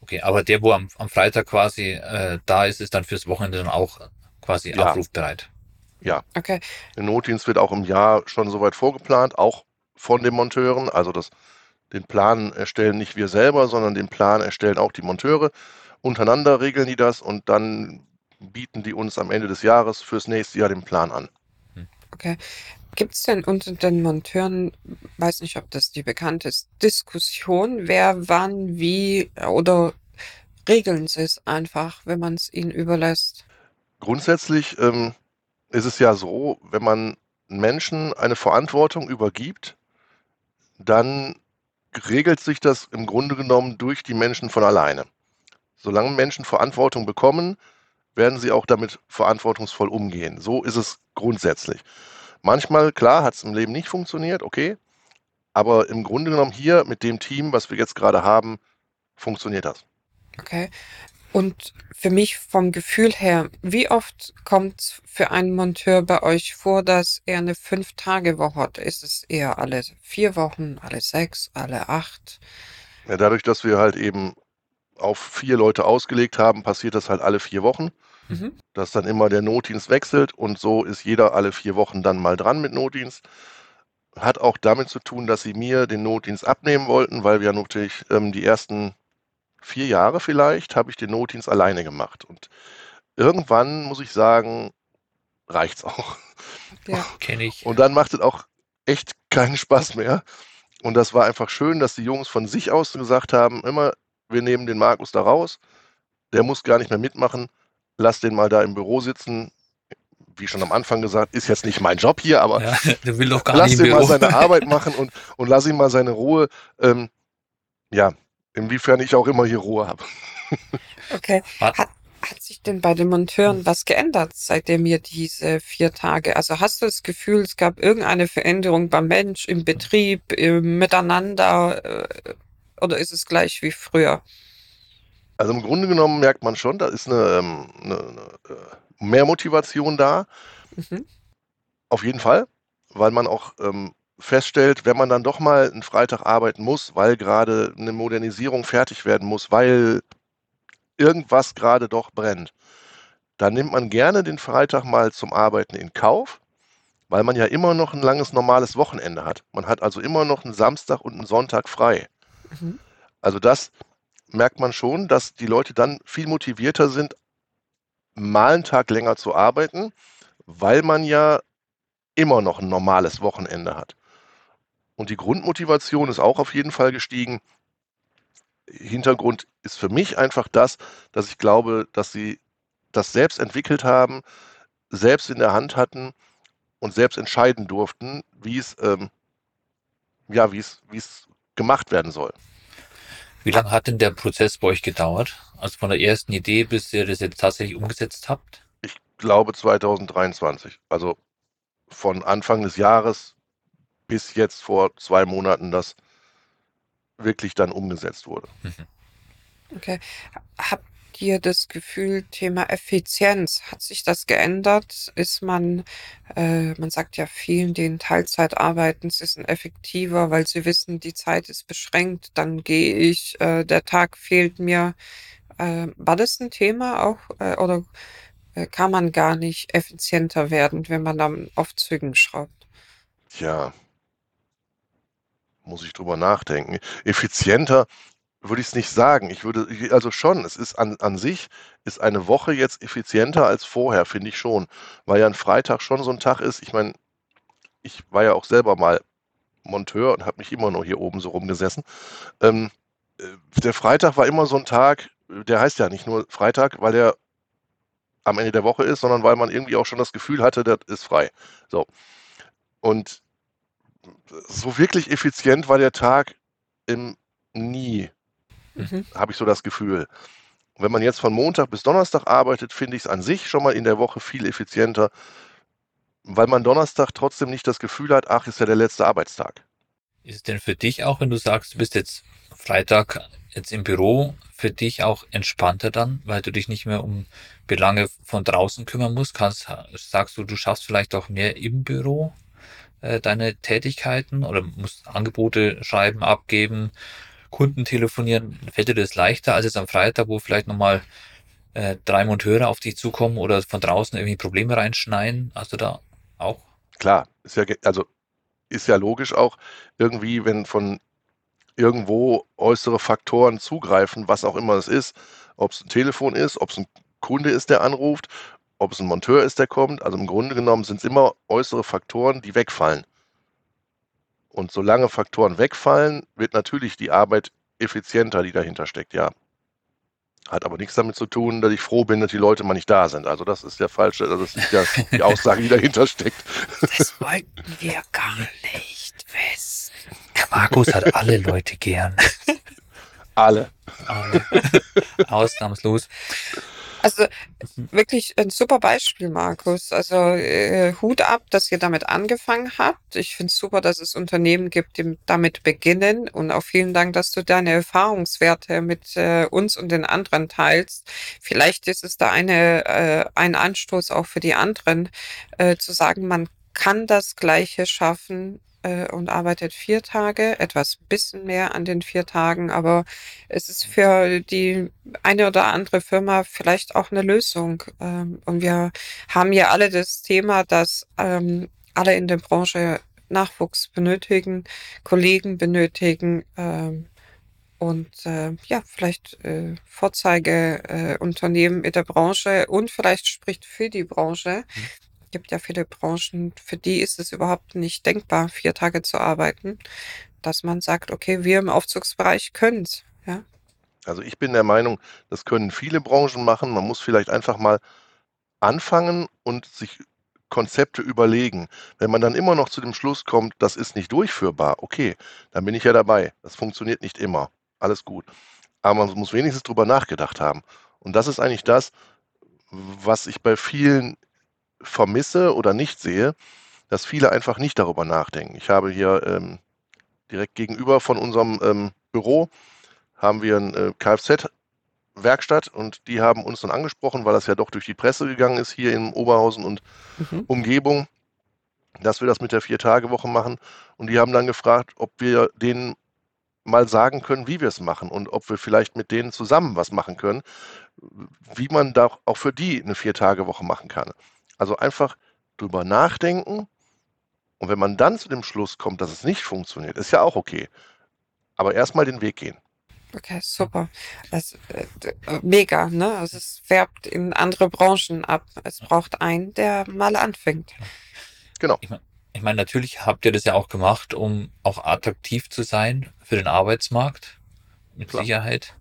Okay, aber der, wo am, am Freitag quasi äh, da ist, ist dann fürs Wochenende dann auch quasi Ja. abrufbereit. Ja, Okay. der Notdienst wird auch im Jahr schon soweit vorgeplant, auch von den Monteuren. Also das, den Plan erstellen nicht wir selber, sondern den Plan erstellen auch die Monteure. Untereinander regeln die das und dann bieten die uns am Ende des Jahres fürs nächste Jahr den Plan an. Okay. Gibt es denn unter den Monteuren, weiß nicht, ob das die bekannte ist, Diskussion, wer wann wie oder regeln sie es einfach, wenn man es ihnen überlässt? Grundsätzlich ähm, ist es ja so, wenn man Menschen eine Verantwortung übergibt, dann regelt sich das im Grunde genommen durch die Menschen von alleine. Solange Menschen Verantwortung bekommen, werden sie auch damit verantwortungsvoll umgehen. So ist es grundsätzlich. Manchmal, klar, hat es im Leben nicht funktioniert, okay, aber im Grunde genommen hier mit dem Team, was wir jetzt gerade haben, funktioniert das. Okay. Und für mich vom Gefühl her, wie oft kommt es für einen Monteur bei euch vor, dass er eine Fünf-Tage-Woche hat? Ist es eher alle vier Wochen, alle sechs, alle acht? Ja, dadurch, dass wir halt eben auf vier Leute ausgelegt haben, passiert das halt alle vier Wochen. Mhm. dass dann immer der Notdienst wechselt und so ist jeder alle vier Wochen dann mal dran mit Notdienst. Hat auch damit zu tun, dass sie mir den Notdienst abnehmen wollten, weil wir natürlich ähm, die ersten vier Jahre vielleicht habe ich den Notdienst alleine gemacht. Und irgendwann muss ich sagen, reicht's auch. Ja. Kenne ich. Und dann macht es auch echt keinen Spaß mehr. Und das war einfach schön, dass die Jungs von sich aus gesagt haben, immer, wir nehmen den Markus da raus, der muss gar nicht mehr mitmachen, lass den mal da im Büro sitzen. Wie schon am Anfang gesagt, ist jetzt nicht mein Job hier, aber Ja, der will doch gar lass ihn mal seine Arbeit machen und, und lass ihm mal seine Ruhe. Ähm, ja, inwiefern ich auch immer hier Ruhe habe. Okay. Hat- Hat, sich denn bei den Monteuren was geändert, seitdem ihr diese vier Tage? Also hast du das Gefühl, es gab irgendeine Veränderung beim Mensch, im Betrieb, im Miteinander, äh, oder ist es gleich wie früher? Also im Grunde genommen merkt man schon, da ist eine, ähm, eine, eine äh, mehr Motivation da. Mhm. Auf jeden Fall, weil man auch ähm, feststellt, wenn man dann doch mal einen Freitag arbeiten muss, weil gerade eine Modernisierung fertig werden muss, weil irgendwas gerade doch brennt, dann nimmt man gerne den Freitag mal zum Arbeiten in Kauf, weil man ja immer noch ein langes normales Wochenende hat. Man hat also immer noch einen Samstag und einen Sonntag frei. Mhm. Also das merkt man schon, dass die Leute dann viel motivierter sind, mal einen Tag länger zu arbeiten, weil man ja immer noch ein normales Wochenende hat. Und die Grundmotivation ist auch auf jeden Fall gestiegen. Hintergrund ist für mich einfach das, dass ich glaube, dass sie das selbst entwickelt haben, selbst in der Hand hatten und selbst entscheiden durften, wie es, ähm, ja, wie es, wie es gemacht werden soll. Wie lange hat denn der Prozess bei euch gedauert? Also von der ersten Idee, bis ihr das jetzt tatsächlich umgesetzt habt? Ich glaube 2023. Also von Anfang des Jahres bis jetzt vor zwei Monaten, das wirklich dann umgesetzt wurde. Okay. Habt ihr das Gefühl, Thema Effizienz, hat sich das geändert? Ist man, äh, man sagt ja vielen, die in Teilzeit arbeiten, sie sind effektiver, weil sie wissen, die Zeit ist beschränkt, dann gehe ich, äh, der Tag fehlt mir. Äh, war das ein Thema auch, äh, oder äh, kann man gar nicht effizienter werden, wenn man dann auf Zügen schraubt? Tja, muss ich drüber nachdenken. Effizienter würde ich es nicht sagen. Ich würde, also schon, es ist an, an sich, ist eine Woche jetzt effizienter als vorher, finde ich schon. Weil ja ein Freitag schon so ein Tag ist. Ich meine, ich war ja auch selber mal Monteur und habe mich immer noch hier oben so rumgesessen. Ähm, äh, der Freitag war immer so ein Tag, der heißt ja nicht nur Freitag, weil er am Ende der Woche ist, sondern weil man irgendwie auch schon das Gefühl hatte, das ist frei. So. Und so wirklich effizient war der Tag im nie, mhm. habe ich so das Gefühl. wenn man jetzt von Montag bis Donnerstag arbeitet, finde ich es an sich schon mal in der Woche viel effizienter, weil man Donnerstag trotzdem nicht das Gefühl hat, ach, ist ja der letzte Arbeitstag. Ist es denn für dich auch, wenn du sagst, du bist jetzt Freitag jetzt im Büro, für dich auch entspannter dann, weil du dich nicht mehr um Belange von draußen kümmern musst? Kannst, sagst du, du schaffst vielleicht auch mehr im Büro äh, deine Tätigkeiten oder musst Angebote schreiben, abgeben, Kunden telefonieren? Fällt dir das leichter als jetzt am Freitag, wo vielleicht nochmal äh, drei Monteure auf dich zukommen oder von draußen irgendwie Probleme reinschneiden? Hast du da auch? Klar, ist ja, also ist ja logisch auch irgendwie, wenn von irgendwo äußere Faktoren zugreifen, was auch immer es ist, ob es ein Telefon ist, ob es ein Kunde ist, der anruft, ob es ein Monteur ist, der kommt. Also im Grunde genommen sind es immer äußere Faktoren, die wegfallen. Und solange Faktoren wegfallen, wird natürlich die Arbeit effizienter, die dahinter steckt, ja. Hat aber nichts damit zu tun, dass ich froh bin, dass die Leute mal nicht da sind. Also das ist ja falsch, also das ist ja die Aussage, die dahinter steckt. Das wollten wir gar nicht wissen. Markus hat alle Leute gern. Alle. alle. Ausnahmslos. Also wirklich ein super Beispiel, Markus. Also äh, Hut ab, dass ihr damit angefangen habt. Ich finde es super, dass es Unternehmen gibt, die damit beginnen. Und auch vielen Dank, dass du deine Erfahrungswerte mit äh, uns und den anderen teilst. Vielleicht ist es da eine, äh, ein Anstoß auch für die anderen, äh, zu sagen, man kann das Gleiche schaffen äh, und arbeitet vier Tage, etwas bisschen mehr an den vier Tagen, aber es ist für die eine oder andere Firma vielleicht auch eine Lösung. Ähm, und wir haben ja alle das Thema, dass ähm, alle in der Branche Nachwuchs benötigen, Kollegen benötigen. Ähm, und äh, ja, vielleicht äh, Vorzeigeunternehmen äh, in der Branche und vielleicht spricht für die Branche, mhm gibt ja viele Branchen, für die ist es überhaupt nicht denkbar, vier Tage zu arbeiten, dass man sagt, okay, wir im Aufzugsbereich können es. Ja? Also ich bin der Meinung, das können viele Branchen machen. Man muss vielleicht einfach mal anfangen und sich Konzepte überlegen. Wenn man dann immer noch zu dem Schluss kommt, das ist nicht durchführbar, okay, dann bin ich ja dabei. Das funktioniert nicht immer. Alles gut. Aber man muss wenigstens drüber nachgedacht haben. Und das ist eigentlich das, was ich bei vielen vermisse oder nicht sehe, dass viele einfach nicht darüber nachdenken. Ich habe hier ähm, direkt gegenüber von unserem ähm, Büro haben wir ein äh, Kfz-Werkstatt und die haben uns dann angesprochen, weil das ja doch durch die Presse gegangen ist hier in Oberhausen und mhm. Umgebung, dass wir das mit der Vier-Tage-Woche machen. Und die haben dann gefragt, ob wir denen mal sagen können, wie wir es machen und ob wir vielleicht mit denen zusammen was machen können, wie man da auch für die eine Vier-Tage-Woche machen kann. Also einfach drüber nachdenken und wenn man dann zu dem Schluss kommt, dass es nicht funktioniert, ist ja auch okay. Aber erstmal den Weg gehen. Okay, super. Das, äh, mega, ne? Also es färbt in andere Branchen ab. Es braucht einen, der mal anfängt. Genau. Ich meine, ich mein, natürlich habt ihr das ja auch gemacht, um auch attraktiv zu sein für den Arbeitsmarkt. Mit Klar. Sicherheit.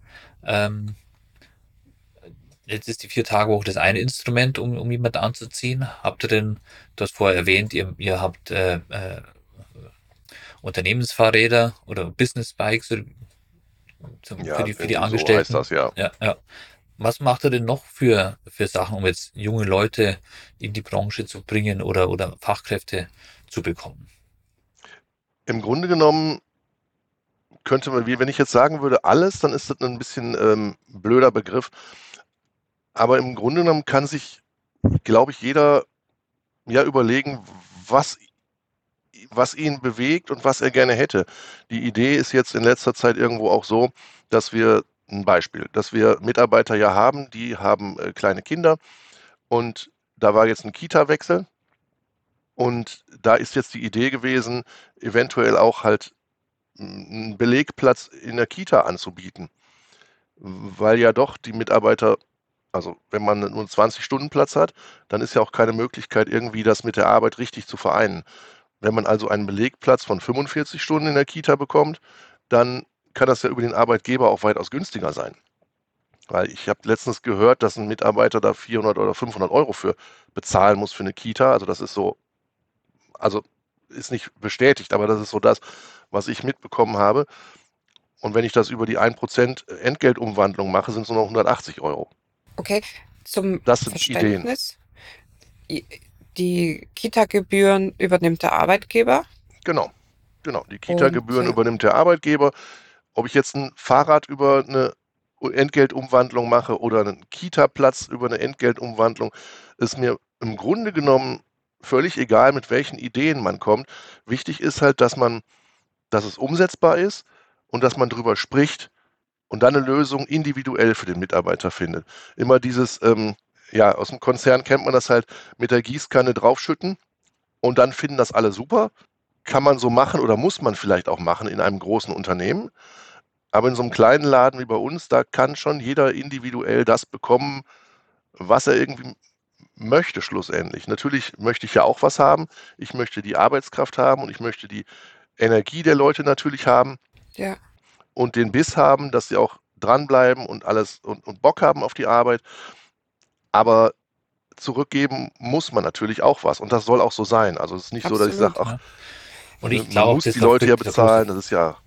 Ähm, Jetzt ist die vier Tage Woche das eine Instrument, um, um jemanden anzuziehen. Habt ihr denn, du hast vorher erwähnt, ihr, ihr habt äh, äh, Unternehmensfahrräder oder Business Bikes für, ja, für die, für die Angestellten. So das, ja. Ja, ja. Was macht ihr denn noch für, für Sachen, um jetzt junge Leute in die Branche zu bringen oder, oder Fachkräfte zu bekommen? Im Grunde genommen könnte man, wie wenn ich jetzt sagen würde, alles, dann ist das ein bisschen ähm, blöder Begriff. Aber im Grunde genommen kann sich, glaube ich, jeder ja überlegen, was, was ihn bewegt und was er gerne hätte. Die Idee ist jetzt in letzter Zeit irgendwo auch so, dass wir ein Beispiel, dass wir Mitarbeiter ja haben, die haben äh, kleine Kinder und da war jetzt ein Kita-Wechsel und da ist jetzt die Idee gewesen, eventuell auch halt einen Belegplatz in der Kita anzubieten, weil ja doch die Mitarbeiter also wenn man nur einen 20-Stunden-Platz hat, dann ist ja auch keine Möglichkeit, irgendwie das mit der Arbeit richtig zu vereinen. Wenn man also einen Belegplatz von 45 Stunden in der Kita bekommt, dann kann das ja über den Arbeitgeber auch weitaus günstiger sein. Weil ich habe letztens gehört, dass ein Mitarbeiter da 400 oder 500 Euro für bezahlen muss für eine Kita. Also das ist so, also ist nicht bestätigt, aber das ist so das, was ich mitbekommen habe. Und wenn ich das über die 1% Entgeltumwandlung mache, sind es nur noch 180 Euro. Okay, zum Das sind Ideen. Verständnis. I- Die Kita-Gebühren übernimmt der Arbeitgeber Genau, genau. Die Kita-Gebühren äh, übernimmt der Arbeitgeber. Ob ich jetzt ein Fahrrad über eine Entgeltumwandlung mache oder einen Kita-Platz über eine Entgeltumwandlung, ist mir im Grunde genommen völlig egal, mit welchen Ideen man kommt. Wichtig ist halt, dass man, dass es umsetzbar ist und dass man drüber spricht und dann eine Lösung individuell für den Mitarbeiter findet. Immer dieses, ähm, ja, aus dem Konzern kennt man das halt mit der Gießkanne draufschütten und dann finden das alle super. Kann man so machen oder muss man vielleicht auch machen in einem großen Unternehmen. Aber in so einem kleinen Laden wie bei uns, da kann schon jeder individuell das bekommen, was er irgendwie möchte schlussendlich. Natürlich möchte ich ja auch was haben. Ich möchte die Arbeitskraft haben und ich möchte die Energie der Leute natürlich haben ja, und den Biss haben, dass sie auch dranbleiben und alles und, und Bock haben auf die Arbeit. Aber zurückgeben muss man natürlich auch was und das soll auch so sein. Also es ist nicht so, dass ich absolut. sage, ach, Ja. Und ich man glaube, muss das die Leute ja bezahlen. Das ist ja,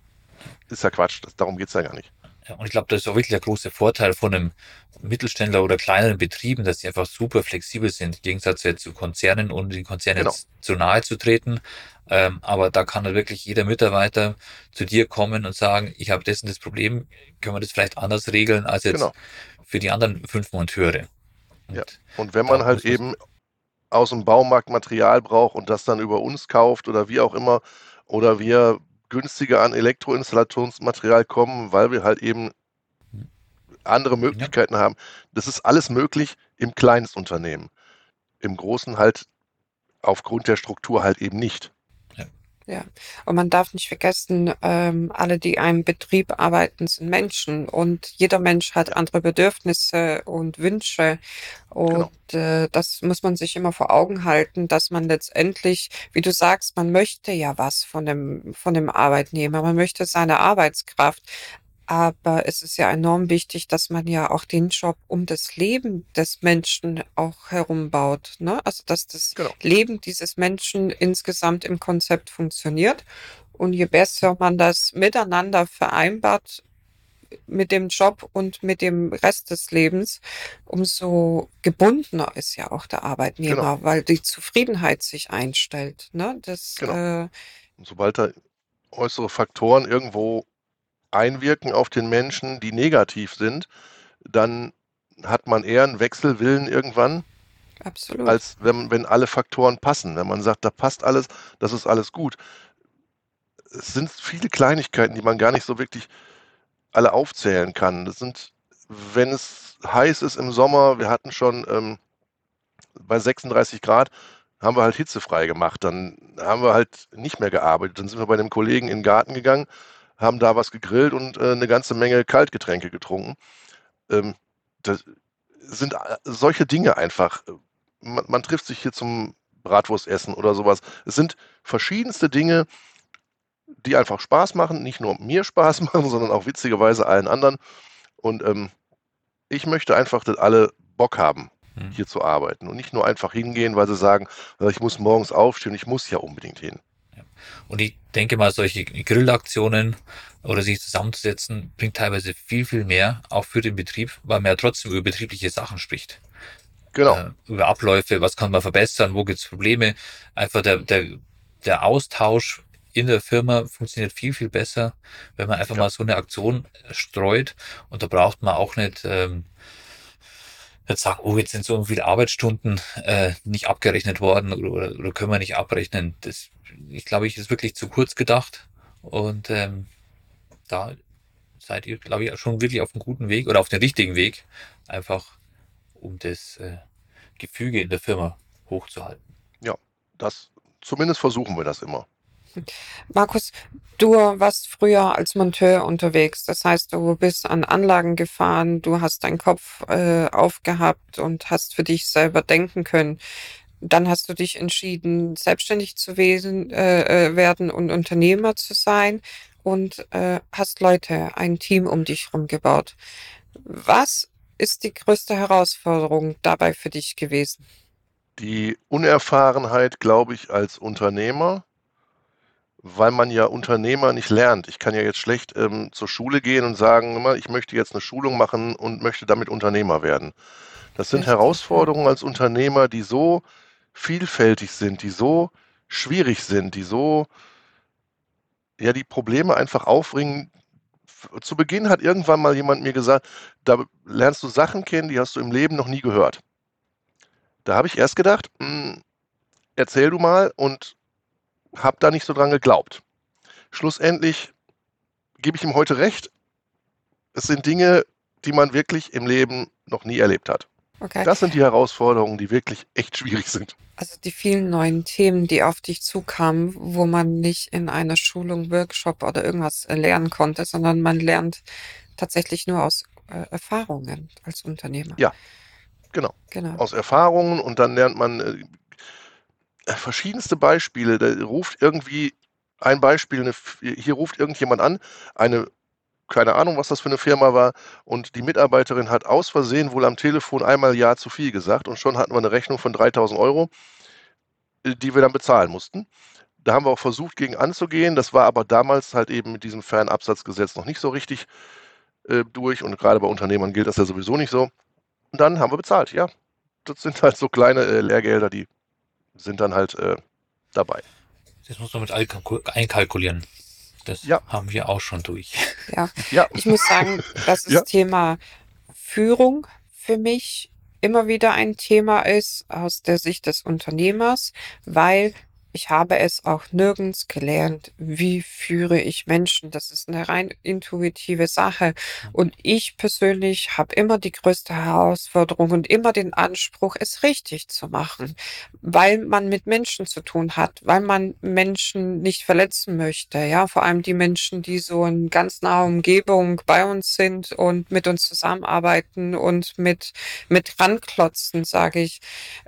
ist ja Quatsch. Das, darum geht es ja gar nicht. Ja, und ich glaube, das ist auch wirklich der große Vorteil von einem Mittelständler oder kleineren Betrieben, dass sie einfach super flexibel sind, im Gegensatz jetzt zu Konzernen und den Konzernen Genau. jetzt zu nahe zu treten. Ähm, aber da kann halt wirklich jeder Mitarbeiter zu dir kommen und sagen, ich habe das und das Problem, können wir das vielleicht anders regeln als jetzt Genau. für die anderen fünf Monteure. Und Ja. Und wenn man halt eben aus dem Baumarkt Material braucht und das dann über uns kauft oder wie auch immer, oder wir günstiger an Elektroinstallationsmaterial kommen, weil wir halt eben andere Möglichkeiten haben. Das ist alles möglich im Kleinstunternehmen. Im Großen halt aufgrund der Struktur halt eben nicht. Ja, und man darf nicht vergessen, ähm, alle, die in einem Betrieb arbeiten, sind Menschen und jeder Mensch hat andere Bedürfnisse und Wünsche. Genau. Und äh, das muss man sich immer vor Augen halten, dass man letztendlich, wie du sagst, man möchte ja was von dem, von dem Arbeitnehmer, man möchte seine Arbeitskraft. Aber es ist ja enorm wichtig, dass man ja auch den Job um das Leben des Menschen auch herum baut, ne? Also, dass das Genau. Leben dieses Menschen insgesamt im Konzept funktioniert. Und je besser man das miteinander vereinbart mit dem Job und mit dem Rest des Lebens, umso gebundener ist ja auch der Genau. Arbeitnehmer, weil die Zufriedenheit sich einstellt, ne? Das, Genau. äh, Und sobald da äußere Faktoren irgendwo einwirken auf den Menschen, die negativ sind, dann hat man eher einen Wechselwillen irgendwann, absolut. als wenn, wenn alle Faktoren passen. Wenn man sagt, da passt alles, das ist alles gut. Es sind viele Kleinigkeiten, die man gar nicht so wirklich alle aufzählen kann. Das sind, wenn es heiß ist im Sommer, wir hatten schon ähm, bei 36 Grad, haben wir halt hitzefrei gemacht. Dann haben wir halt nicht mehr gearbeitet. Dann sind wir bei einem Kollegen in den Garten gegangen, haben da was gegrillt und äh, eine ganze Menge Kaltgetränke getrunken. Ähm, das sind äh, solche Dinge einfach. Man, man trifft sich hier zum Bratwurstessen oder sowas. Es sind verschiedenste Dinge, die einfach Spaß machen, nicht nur mir Spaß machen, sondern auch witzigerweise allen anderen. Und ähm, ich möchte einfach, dass alle Bock haben, Hm. hier zu arbeiten und nicht nur einfach hingehen, weil sie sagen, äh, ich muss morgens aufstehen, ich muss ja unbedingt hin. Und ich denke mal, solche Grillaktionen oder sich zusammenzusetzen, bringt teilweise viel, viel mehr, auch für den Betrieb, weil man ja trotzdem über betriebliche Sachen spricht. Genau, Äh, über Abläufe, was kann man verbessern, wo gibt es Probleme. Einfach der, der, der Austausch in der Firma funktioniert viel, viel besser, wenn man einfach Ja. mal so eine Aktion streut. Und da braucht man auch nicht ähm, jetzt sagen, oh, jetzt sind so viele Arbeitsstunden äh, nicht abgerechnet worden oder, oder, oder können wir nicht abrechnen. Das, ich glaube, ich ist wirklich zu kurz gedacht. Und ähm, da seid ihr, glaube ich, schon wirklich auf einem guten Weg oder auf dem richtigen Weg, einfach um das äh, Gefüge in der Firma hochzuhalten. das zumindest versuchen wir das immer. Markus, du warst früher als Monteur unterwegs. Das heißt, du bist an Anlagen gefahren, du hast deinen Kopf äh, aufgehabt und hast für dich selber denken können. dann hast du dich entschieden, selbstständig zu wesen, äh, äh, werden und Unternehmer zu sein und äh, hast Leute, ein Team um dich herum gebaut. Was ist die größte Herausforderung dabei für dich gewesen? Die Unerfahrenheit, glaube ich, als Unternehmer, weil man ja Unternehmer nicht lernt. Ich kann ja jetzt schlecht ähm, zur Schule gehen und sagen, immer, ich möchte jetzt eine Schulung machen und möchte damit Unternehmer werden. Das sind. Herausforderungen als Unternehmer, die so vielfältig sind, die so schwierig sind, die so ja die Probleme einfach aufbringen. Zu Beginn hat irgendwann mal jemand mir gesagt, da lernst du Sachen kennen, die hast du im Leben noch nie gehört. Da habe ich erst gedacht, hm, erzähl du mal und habe da nicht so dran geglaubt. Schlussendlich gebe ich ihm heute recht. Es sind Dinge, die man wirklich im Leben noch nie erlebt hat. Okay. Das sind die Herausforderungen, die wirklich echt schwierig sind. Also die vielen neuen Themen, die auf dich zukamen, wo man nicht in einer Schulung, Workshop oder irgendwas lernen konnte, sondern man lernt tatsächlich nur aus äh, Erfahrungen als Unternehmer. Ja, genau. Genau. Aus Erfahrungen und dann lernt man äh, verschiedenste Beispiele. Da ruft irgendwie ein Beispiel, eine, hier ruft irgendjemand an, eine, keine Ahnung, was das für eine Firma war, und die Mitarbeiterin hat aus Versehen wohl am Telefon einmal Ja zu viel gesagt und schon hatten wir eine Rechnung von 3000 Euro, äh, die wir dann bezahlen mussten. Da haben wir auch versucht, gegen anzugehen. Das war aber damals halt eben mit diesem Fernabsatzgesetz noch nicht so richtig äh, durch und gerade bei Unternehmern gilt das ja sowieso nicht so. Und dann haben wir bezahlt, ja. Das sind halt so kleine äh, Lehrgelder, die sind dann halt äh, dabei. Das muss man mit einkalku- einkalkulieren. Das Ja. haben wir auch schon durch. Ja, Ja, ich muss sagen, dass das Ja. Thema Führung für mich immer wieder ein Thema ist aus der Sicht des Unternehmers, weil ich habe es auch nirgends gelernt, wie führe ich Menschen. Das ist eine rein intuitive Sache. Und ich persönlich habe immer die größte Herausforderung und immer den Anspruch, es richtig zu machen, weil man mit Menschen zu tun hat, weil man Menschen nicht verletzen möchte. Ja, vor allem die Menschen, die so in ganz naher Umgebung bei uns sind und mit uns zusammenarbeiten und mit, mit ranklotzen, sage ich,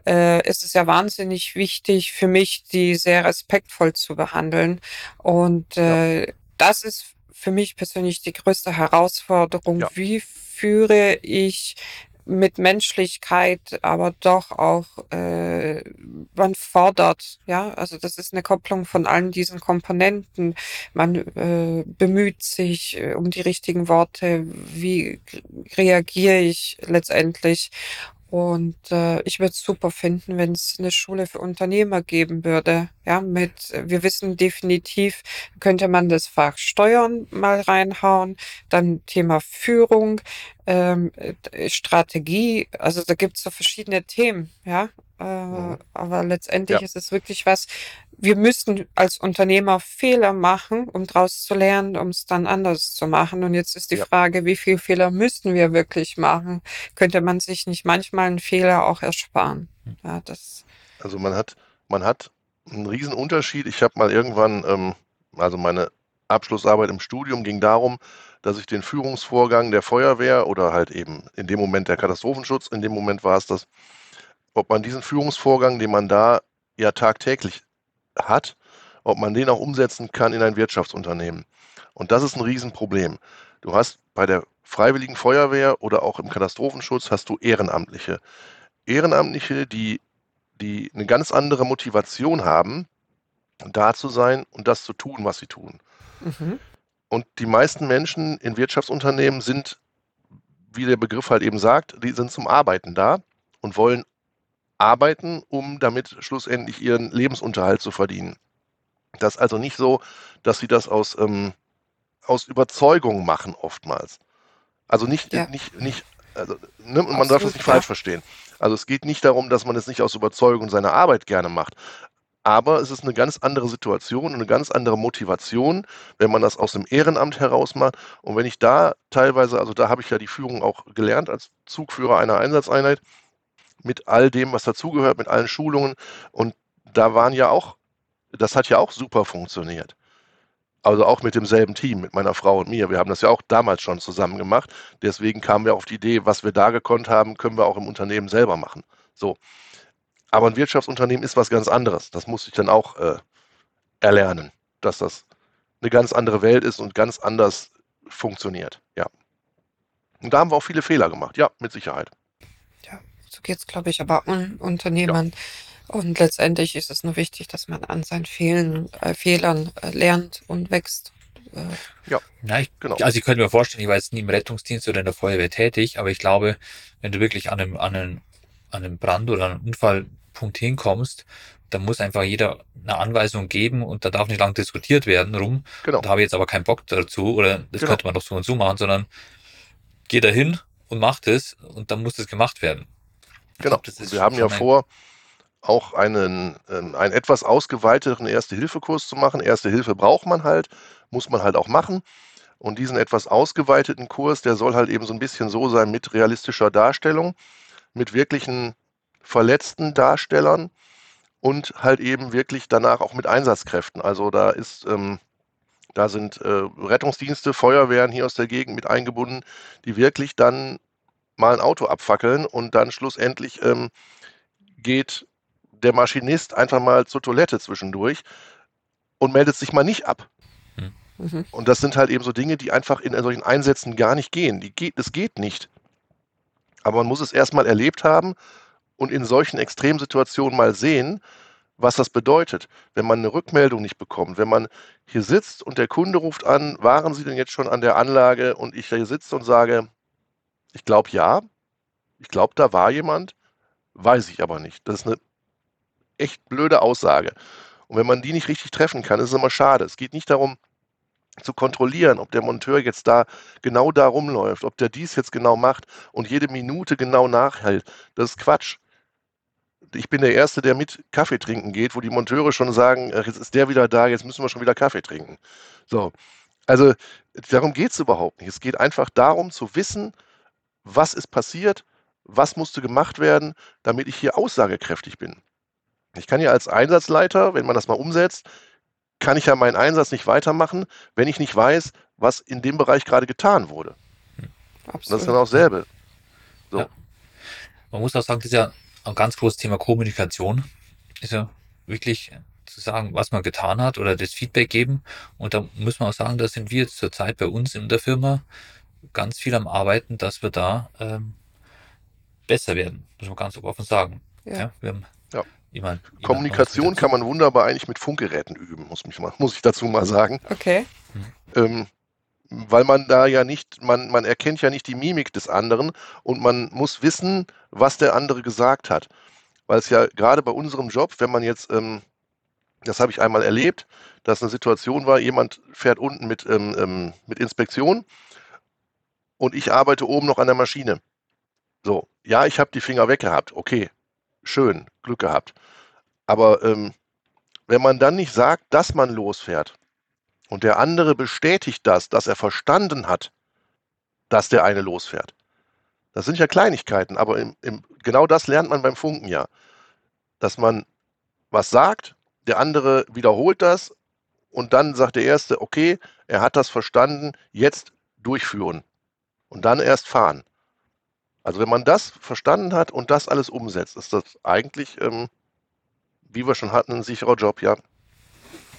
äh, ist es ja wahnsinnig wichtig für mich, die sehr respektvoll zu behandeln. Und äh, das ist für mich persönlich die größte Herausforderung. Ja. Wie führe ich mit Menschlichkeit, aber doch auch, äh, man fordert, ja, also das ist eine Kopplung von allen diesen Komponenten. Man äh, bemüht sich äh, um die richtigen Worte, wie reagiere ich letztendlich. Und äh, ich würde es super finden, wenn es eine Schule für Unternehmer geben würde. Ja, mit, wir wissen definitiv, könnte man das Fach Steuern mal reinhauen, dann Thema Führung, ähm, äh, Strategie, also da gibt es so verschiedene Themen, ja. Äh, Mhm. aber letztendlich Ja. ist es wirklich was, wir müssen als Unternehmer Fehler machen, um daraus zu lernen, um es dann anders zu machen. Und jetzt ist die Ja. Frage, wie viel Fehler müssen wir wirklich machen? Könnte man sich nicht manchmal einen Fehler auch ersparen? Ja, das, Also man hat, man hat einen riesen Unterschied. Ich habe mal irgendwann, ähm, also meine Abschlussarbeit im Studium ging darum, dass ich den Führungsvorgang der Feuerwehr oder halt eben in dem Moment der Katastrophenschutz, in dem Moment war es das, ob man diesen Führungsvorgang, den man da ja tagtäglich hat, ob man den auch umsetzen kann in ein Wirtschaftsunternehmen. Und das ist ein Riesenproblem. Du hast bei der Freiwilligen Feuerwehr oder auch im Katastrophenschutz hast du Ehrenamtliche. Ehrenamtliche, die, die eine ganz andere Motivation haben, da zu sein und das zu tun, was sie tun. mhm. Und die meisten Menschen in Wirtschaftsunternehmen sind, wie der Begriff halt eben sagt, die sind zum Arbeiten da und wollen arbeiten, um damit schlussendlich ihren Lebensunterhalt zu verdienen. Das ist also nicht so, dass sie das aus, ähm, aus Überzeugung machen oftmals. Also nicht, Ja. nicht, nicht, also, ne, man darf Absolut, das nicht ja. falsch verstehen. Also es geht nicht darum, dass man es nicht aus Überzeugung seine Arbeit gerne macht. Aber es ist eine ganz andere Situation und eine ganz andere Motivation, wenn man das aus dem Ehrenamt heraus macht. Und wenn ich da teilweise, also da habe ich ja die Führung auch gelernt als Zugführer einer Einsatzeinheit, mit all dem, was dazugehört, mit allen Schulungen. Und da waren ja auch, das hat ja auch super funktioniert. Also auch mit demselben Team, mit meiner Frau und mir. Wir haben das ja auch damals schon zusammen gemacht. Deswegen kamen wir auf die Idee, was wir da gekonnt haben, können wir auch im Unternehmen selber machen. So. Aber ein Wirtschaftsunternehmen ist was ganz anderes. Das musste ich dann auch äh, erlernen, dass das eine ganz andere Welt ist und ganz anders funktioniert. Ja. Und da haben wir auch viele Fehler gemacht. Ja, mit Sicherheit. So geht es, glaube ich, aber un Unternehmern. Ja. Und letztendlich ist es nur wichtig, dass man an seinen Fehlen, äh, Fehlern äh, lernt und wächst. Äh. Ja, ja ich, genau. Also ich könnte mir vorstellen, ich war jetzt nie im Rettungsdienst oder in der Feuerwehr tätig, aber ich glaube, wenn du wirklich an einem, an einem, an einem Brand oder einem Unfallpunkt hinkommst, dann muss einfach jeder eine Anweisung geben und da darf nicht lang diskutiert werden rum. Genau. Da habe ich jetzt aber keinen Bock dazu oder das genau. könnte man doch so und so machen, sondern geh da hin und mach das und dann muss das gemacht werden. Genau. Glaub, wir haben ja vor, auch einen, äh, einen etwas ausgeweiteten Erste-Hilfe-Kurs zu machen. Erste Hilfe braucht man halt, muss man halt auch machen. Und diesen etwas ausgeweiteten Kurs, der soll halt eben so ein bisschen so sein mit realistischer Darstellung, mit wirklichen verletzten Darstellern und halt eben wirklich danach auch mit Einsatzkräften. Also da ist, ähm, da sind äh, Rettungsdienste, Feuerwehren hier aus der Gegend mit eingebunden, die wirklich dann mal ein Auto abfackeln und dann schlussendlich ähm, geht der Maschinist einfach mal zur Toilette zwischendurch und meldet sich mal nicht ab. Hm. Mhm. Und das sind halt eben so Dinge, die einfach in solchen Einsätzen gar nicht gehen. Die geht, es geht nicht. Aber man muss es erstmal erlebt haben und in solchen Extremsituationen mal sehen, was das bedeutet, wenn man eine Rückmeldung nicht bekommt, wenn man hier sitzt und der Kunde ruft an, waren Sie denn jetzt schon an der Anlage und ich hier sitze und sage, ich glaube ja, ich glaube, da war jemand, weiß ich aber nicht. Das ist eine echt blöde Aussage. Und wenn man die nicht richtig treffen kann, ist es immer schade. Es geht nicht darum, zu kontrollieren, ob der Monteur jetzt da genau da rumläuft, ob der dies jetzt genau macht und jede Minute genau nachhält. Das ist Quatsch ich bin der Erste, der mit Kaffee trinken geht, wo die Monteure schon sagen, jetzt ist der wieder da, jetzt müssen wir schon wieder Kaffee trinken. So, also darum geht es überhaupt nicht. Es geht einfach darum zu wissen, was ist passiert, was musste gemacht werden, damit ich hier aussagekräftig bin. Ich kann ja als Einsatzleiter, wenn man das mal umsetzt, kann ich ja meinen Einsatz nicht weitermachen, wenn ich nicht weiß, was in dem Bereich gerade getan wurde. Absolut. Das ist dann auch selbe. So. Ja. Man muss auch sagen, das ist ja ein ganz großes Thema Kommunikation. Ist ja wirklich zu sagen, was man getan hat oder das Feedback geben. Und da muss man auch sagen, da sind wir jetzt zurzeit bei uns in der Firma ganz viel am Arbeiten, dass wir da ähm, besser werden, muss man ganz offen sagen. Ja. ja wir haben ja. Jemand, Kommunikation kann man wunderbar eigentlich mit Funkgeräten üben, muss, mich mal, muss ich dazu mal sagen. Okay. Ähm, weil man da ja nicht, man, man erkennt ja nicht die Mimik des anderen und man muss wissen, was der andere gesagt hat. Weil es ja gerade bei unserem Job, wenn man jetzt, ähm, das habe ich einmal erlebt, dass eine Situation war, jemand fährt unten mit, ähm, ähm, mit Inspektion und ich arbeite oben noch an der Maschine. So, ja, ich habe die Finger weg gehabt, okay, schön, Glück gehabt. Aber ähm, wenn man dann nicht sagt, dass man losfährt, und der andere bestätigt das, dass er verstanden hat, dass der eine losfährt. Das sind ja Kleinigkeiten, aber im, im, genau das lernt man beim Funken ja. Dass man was sagt, der andere wiederholt das und dann sagt der Erste, okay, er hat das verstanden, jetzt durchführen und dann erst fahren. Also wenn man das verstanden hat und das alles umsetzt, ist das eigentlich, ähm, wie wir schon hatten, ein sicherer Job, ja.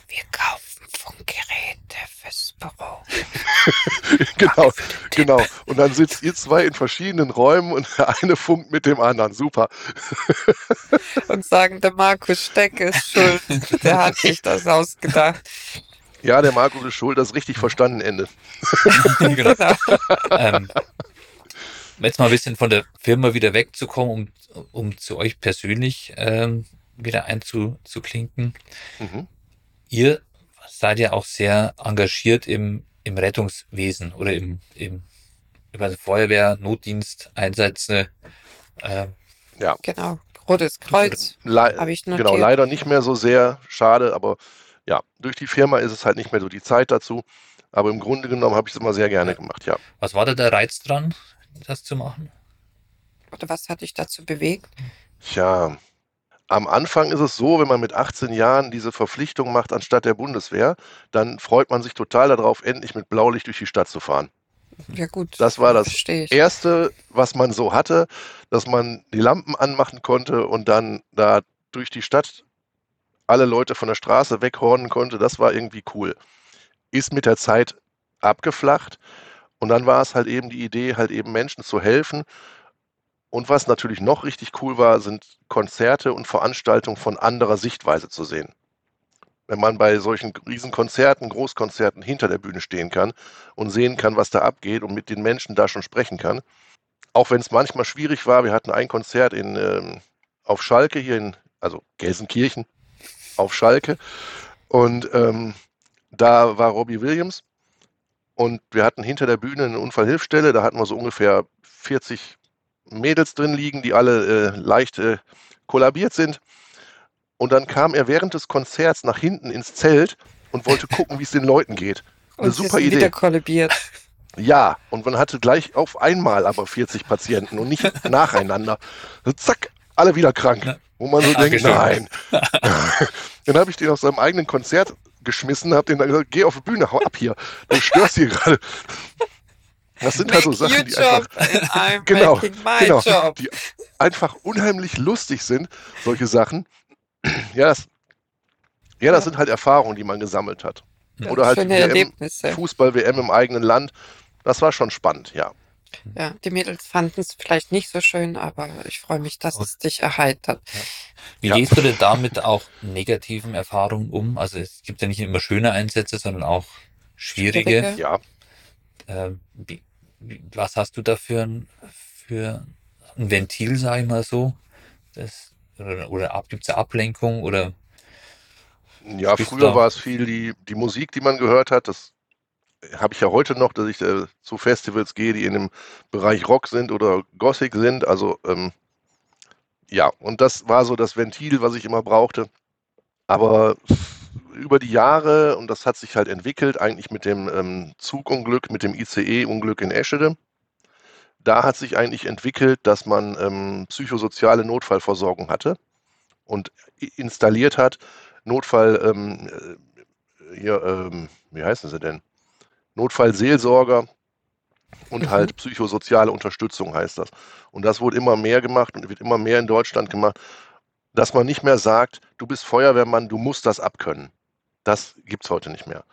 Wir kaufen Funkgeräte fürs Büro. genau, genau. Und dann sitzt ihr zwei in verschiedenen Räumen und der eine funkt mit dem anderen. Super. und sagen, der Markus Steck ist schuld. Der hat sich das ausgedacht. Ja, der Markus ist schuld, das ist richtig verstanden, Ende. genau. ähm, jetzt mal ein bisschen von der Firma wieder wegzukommen, um, um zu euch persönlich ähm, wieder einzuklinken. Mhm. Ihr seid ihr auch sehr engagiert im, im Rettungswesen oder im, im über Feuerwehr, Notdienst, Einsätze. Äh, ja. Genau. Rotes Kreuz. habe ich notiert. Genau, leider nicht mehr so sehr. Schade, aber ja, durch die Firma ist es halt nicht mehr so die Zeit dazu. Aber im Grunde genommen habe ich es immer sehr gerne gemacht, ja. Was war da der Reiz dran, das zu machen? Oder was hat dich dazu bewegt? Tja, am Anfang ist es so, wenn man mit 18 Jahren diese Verpflichtung macht anstatt der Bundeswehr, dann freut man sich total darauf, endlich mit Blaulicht durch die Stadt zu fahren. Ja gut, Das war das. Erste, was man so hatte, dass man die Lampen anmachen konnte und dann da durch die Stadt alle Leute von der Straße weghornen konnte. Das war irgendwie cool. Ist mit der Zeit abgeflacht und dann war es halt eben die Idee, halt eben Menschen zu helfen. Und was natürlich noch richtig cool war, sind Konzerte und Veranstaltungen von anderer Sichtweise zu sehen. Wenn man bei solchen Riesenkonzerten, Großkonzerten hinter der Bühne stehen kann und sehen kann, was da abgeht und mit den Menschen da schon sprechen kann. Auch wenn es manchmal schwierig war, wir hatten ein Konzert in, ähm, auf Schalke hier in, also Gelsenkirchen auf Schalke und ähm, da war Robbie Williams und wir hatten hinter der Bühne eine Unfallhilfstelle, da hatten wir so ungefähr 40 Mädels drin liegen, die alle äh, leicht äh, kollabiert sind. Und dann kam er während des Konzerts nach hinten ins Zelt und wollte gucken, wie es den Leuten geht. Eine Und super Idee. wieder kollabiert. Ja, und man hatte gleich auf einmal aber 40 Patienten und nicht nacheinander. So, zack, alle wieder krank. Wo man so denkt, Angeschlagen. nein. dann habe ich den aus seinem eigenen Konzert geschmissen, habe den dann gesagt, geh auf die Bühne, hau ab hier. Du störst hier gerade. Das sind halt so Make Sachen, die einfach, Genau, genau. job. die einfach unheimlich lustig sind, solche Sachen. Ja, das, ja, das Ja. sind halt Erfahrungen, die man gesammelt hat. Ja, Oder halt WM. Fußball-WM im eigenen Land. Das war schon spannend, ja. Ja, die Mädels fanden es vielleicht nicht so schön, aber ich freue mich, dass Und- es dich erheitert. Wie Ja. gehst du denn damit auch negativen Erfahrungen um? Also es gibt ja nicht immer schöne Einsätze, sondern auch schwierige. Schwierige. Ja, Ähm, wie, wie, was hast du da für ein, für ein Ventil, sag ich mal so? Das, oder oder gibt es Ablenkung oder Ja, früher war es viel die, die Musik, die man gehört hat. Das habe ich ja heute noch, dass ich äh, zu Festivals gehe, die in dem Bereich Rock sind oder Gothic sind. Also ähm, ja, und das war so das Ventil, was ich immer brauchte. Aber über die Jahre, und das hat sich halt entwickelt, eigentlich mit dem ähm, Zugunglück, mit dem ICE-Unglück in Eschede, da hat sich eigentlich entwickelt, dass man ähm, psychosoziale Notfallversorgung hatte und installiert hat, Notfall, ähm, äh, hier, ähm, wie heißen sie denn? Notfallseelsorger und Mhm. halt psychosoziale Unterstützung heißt das. Und das wurde immer mehr gemacht und wird immer mehr in Deutschland gemacht, dass man nicht mehr sagt, du bist Feuerwehrmann, du musst das abkönnen. Das gibt es heute nicht mehr.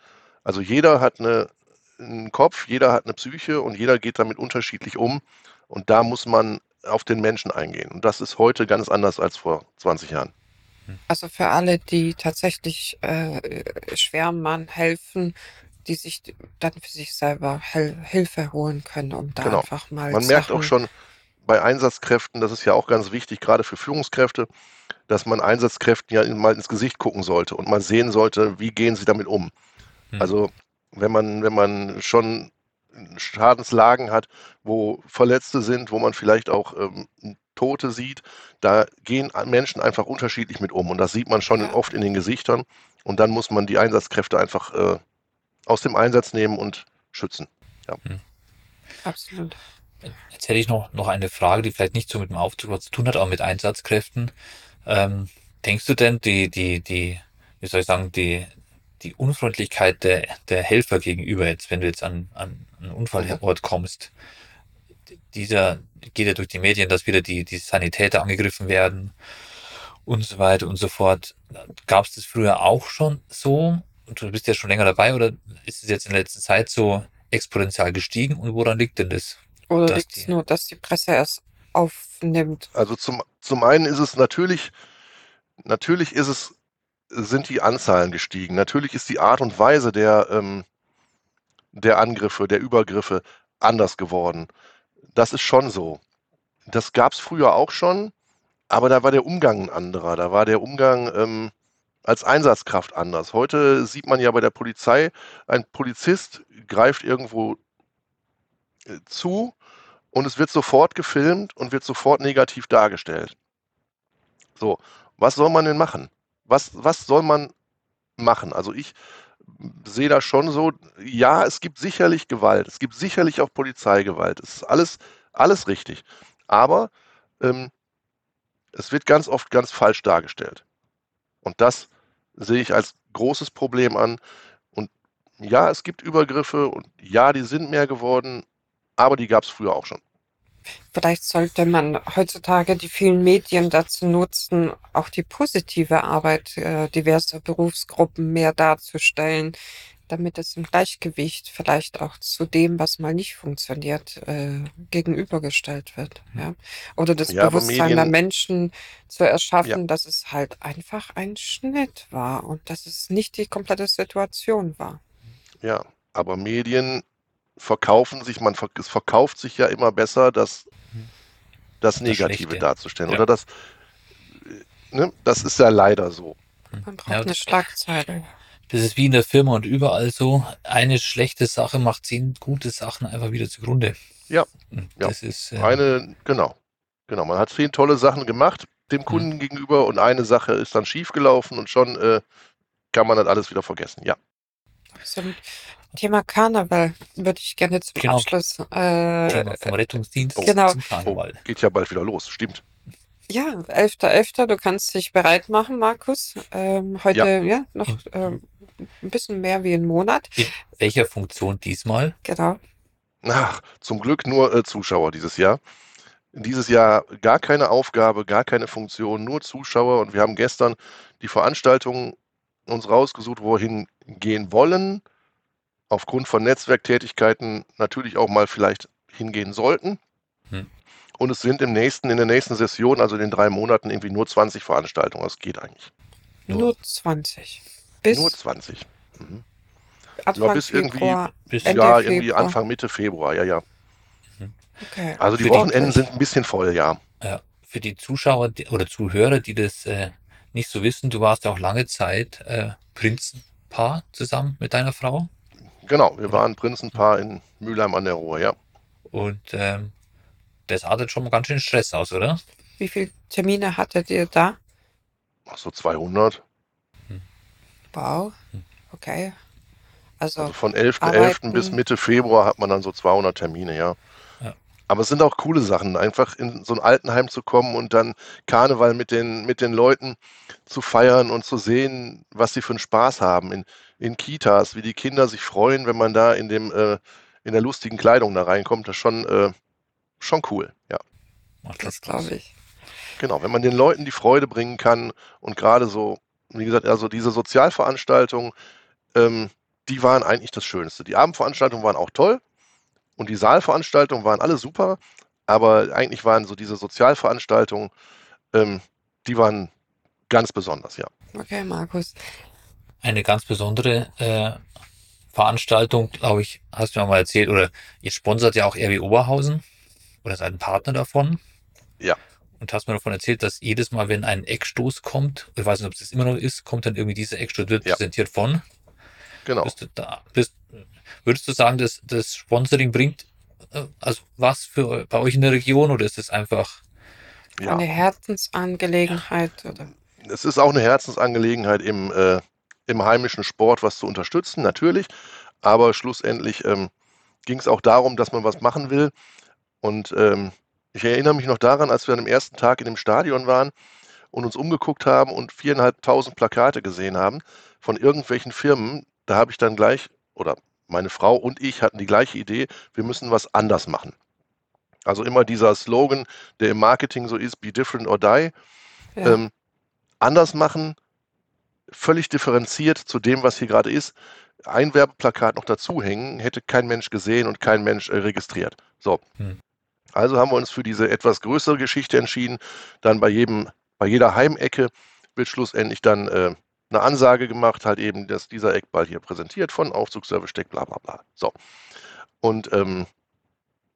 Also jeder hat eine, einen Kopf, jeder hat eine Psyche und jeder geht damit unterschiedlich um. Und da muss man auf den Menschen eingehen. Und das ist heute ganz anders als vor 20 Jahren. Also für alle, die tatsächlich äh, Schwärmern helfen, die sich dann für sich selber Hel Hilfe holen können, um da Genau. einfach mal Man merkt auch schon bei Einsatzkräften, das ist ja auch ganz wichtig, gerade für Führungskräfte, dass man Einsatzkräften ja mal ins Gesicht gucken sollte und mal sehen sollte, wie gehen sie damit um. Hm. Also wenn man, wenn man schon Schadenslagen hat, wo Verletzte sind, wo man vielleicht auch ähm, Tote sieht, da gehen Menschen einfach unterschiedlich mit um. Und das sieht man schon Ja. oft in den Gesichtern. Und dann muss man die Einsatzkräfte einfach äh, aus dem Einsatz nehmen und schützen. absolut. Jetzt hätte ich noch, noch eine Frage, die vielleicht nicht so mit dem Aufzug was zu tun hat, aber mit Einsatzkräften. Ähm, denkst du denn, die, die, die, wie soll ich sagen, die, die Unfreundlichkeit der, der Helfer gegenüber jetzt, wenn du jetzt an, an einen Unfallort kommst, dieser geht ja durch die Medien, dass wieder die, die Sanitäter angegriffen werden und so weiter und so fort. Gab es das früher auch schon so? Und du bist ja schon länger dabei oder ist es jetzt in der letzten Zeit so exponentiell gestiegen und woran liegt denn das? Oder liegt es nur, dass die Presse es aufnimmt? Also zum, zum einen ist es natürlich, natürlich ist es, sind die Anzahlen gestiegen. Natürlich ist die Art und Weise der, ähm, der Angriffe, der Übergriffe anders geworden. Das ist schon so. Das gab es früher auch schon, aber da war der Umgang ein anderer. Da war der Umgang ähm, als Einsatzkraft anders. Heute sieht man ja bei der Polizei, ein Polizist greift irgendwo äh, zu und es wird sofort gefilmt und wird sofort negativ dargestellt. So, was soll man denn machen? Was, was soll man machen? Also ich sehe das schon so, ja, es gibt sicherlich Gewalt, es gibt sicherlich auch Polizeigewalt, es ist alles, alles richtig. Aber ähm, es wird ganz oft ganz falsch dargestellt. Und das sehe ich als großes Problem an. Und ja, es gibt Übergriffe und ja, die sind mehr geworden, aber die gab es früher auch schon. Vielleicht sollte man heutzutage die vielen Medien dazu nutzen, auch die positive Arbeit äh, diverser Berufsgruppen mehr darzustellen, damit es im Gleichgewicht vielleicht auch zu dem, was mal nicht funktioniert, äh, gegenübergestellt wird. Ja? Oder das Ja, Bewusstsein der Medien, Menschen zu ja, erschaffen, dass es halt einfach ein Schnitt war und dass es nicht die komplette Situation war. ja, aber Medien verkaufen sich, man ver es verkauft sich ja immer besser, das, das Das Negative Schlechte. darzustellen. Ja. Oder das, äh, ne, das ist ja leider so. Man braucht Ja, eine Schlagzeile. Das ist wie in der Firma und überall so. Eine schlechte Sache macht zehn gute Sachen einfach wieder zugrunde. Ja, ja. Das ist, ähm, Eine, genau. Genau. Man hat zehn tolle Sachen gemacht dem Kunden gegenüber und eine Sache ist dann schiefgelaufen und schon äh, kann man das alles wieder vergessen. Ja. Zum Thema Karneval würde ich gerne zum Genau. Abschluss. Äh, Thema vom Rettungsdienst Genau. zum Karneval. Geht ja bald wieder los. Stimmt. ja, 11.11., du kannst dich bereit machen, Markus. Ähm, heute, ja, noch Mhm. ähm, ein bisschen mehr wie ein Monat. In welcher Funktion diesmal? Genau. Ach, zum Glück nur äh, Zuschauer dieses Jahr. Dieses Jahr gar keine Aufgabe, gar keine Funktion, nur Zuschauer. Und wir haben gestern die Veranstaltung uns rausgesucht, wohin gehen wollen. Aufgrund von Netzwerktätigkeiten natürlich auch mal vielleicht hingehen sollten. Hm. Und es sind im nächsten, in der nächsten Session, also in den drei Monaten, irgendwie nur 20 Veranstaltungen. Das geht eigentlich. Nur- Nur 20. Bis Nur 20. Mhm. Anfang bis irgendwie-. Bis Ende ja, irgendwie Februar. Anfang, Mitte Februar, ja, ja. Okay. Also die Für die- Wochenenden sind ein bisschen voll, ja. Ja, für die Zuschauer die, oder Zuhörer, die das äh, nicht so wissen, du warst ja auch lange Zeit äh, Prinzenpaar zusammen mit deiner Frau. Genau, wir waren Prinzenpaar in Mülheim an der Ruhr, ja. Und ähm, das artet schon mal ganz schön Stress aus, oder? Wie viele Termine hattet ihr da? Ach so 200. Wow. Hm. Okay. Also, Also von 11.11. Arbeiten. bis Mitte Februar hat man dann so 200 Termine, ja. Ja. Aber es sind auch coole Sachen, einfach in so ein Altenheim zu kommen und dann Karneval mit den, mit den Leuten zu feiern und zu sehen, was sie für einen Spaß haben in, in Kitas, wie die Kinder sich freuen, wenn man da in dem äh, in der lustigen Kleidung da reinkommt, das ist schon, äh, schon cool, ja. Macht das Spaß. glaube ich. Genau, wenn man den Leuten die Freude bringen kann und gerade so, wie gesagt, also diese Sozialveranstaltungen, ähm, die waren eigentlich das Schönste. Die Abendveranstaltungen waren auch toll und die Saalveranstaltungen waren alle super, aber eigentlich waren so diese Sozialveranstaltungen, ähm, die waren ganz besonders, ja. Okay, Markus. Eine ganz besondere äh, Veranstaltung, glaube ich, hast du mir mal erzählt, oder ihr sponsert ja auch RW Oberhausen oder seid ein Partner davon. Ja. Und hast mir davon erzählt, dass jedes Mal, wenn ein Eckstoß kommt, ich weiß nicht, ob es das immer noch ist, kommt dann irgendwie dieser Eckstoß, wird Ja. präsentiert von. Genau. Bist du da, bist, würdest du sagen, dass das Sponsoring bringt äh, also was für bei euch in der Region oder ist es einfach Ja. Eine Herzensangelegenheit oder Es ist auch eine Herzensangelegenheit im, äh, im heimischen Sport, was zu unterstützen, natürlich. Aber schlussendlich ähm, ging es auch darum, dass man was machen will. Und ähm, ich erinnere mich noch daran, als wir an dem ersten Tag in dem Stadion waren und uns umgeguckt haben und viereinhalbtausend Plakate gesehen haben von irgendwelchen Firmen. Da habe ich dann gleich, oder meine Frau und ich hatten die gleiche Idee, wir müssen was anders machen. Also immer dieser Slogan, der im Marketing so ist, be different or die ja. ähm, anders machen, völlig differenziert zu dem, was hier gerade ist. Ein Werbeplakat noch dazu hängen, hätte kein Mensch gesehen und kein Mensch äh, registriert. So. Hm. Also haben wir uns für diese etwas größere Geschichte entschieden. Dann bei jedem, bei jeder Heimecke wird schlussendlich dann äh, eine Ansage gemacht, halt eben, dass dieser Eckball hier präsentiert von Aufzugsservice Steck, bla bla bla. So. Und ähm,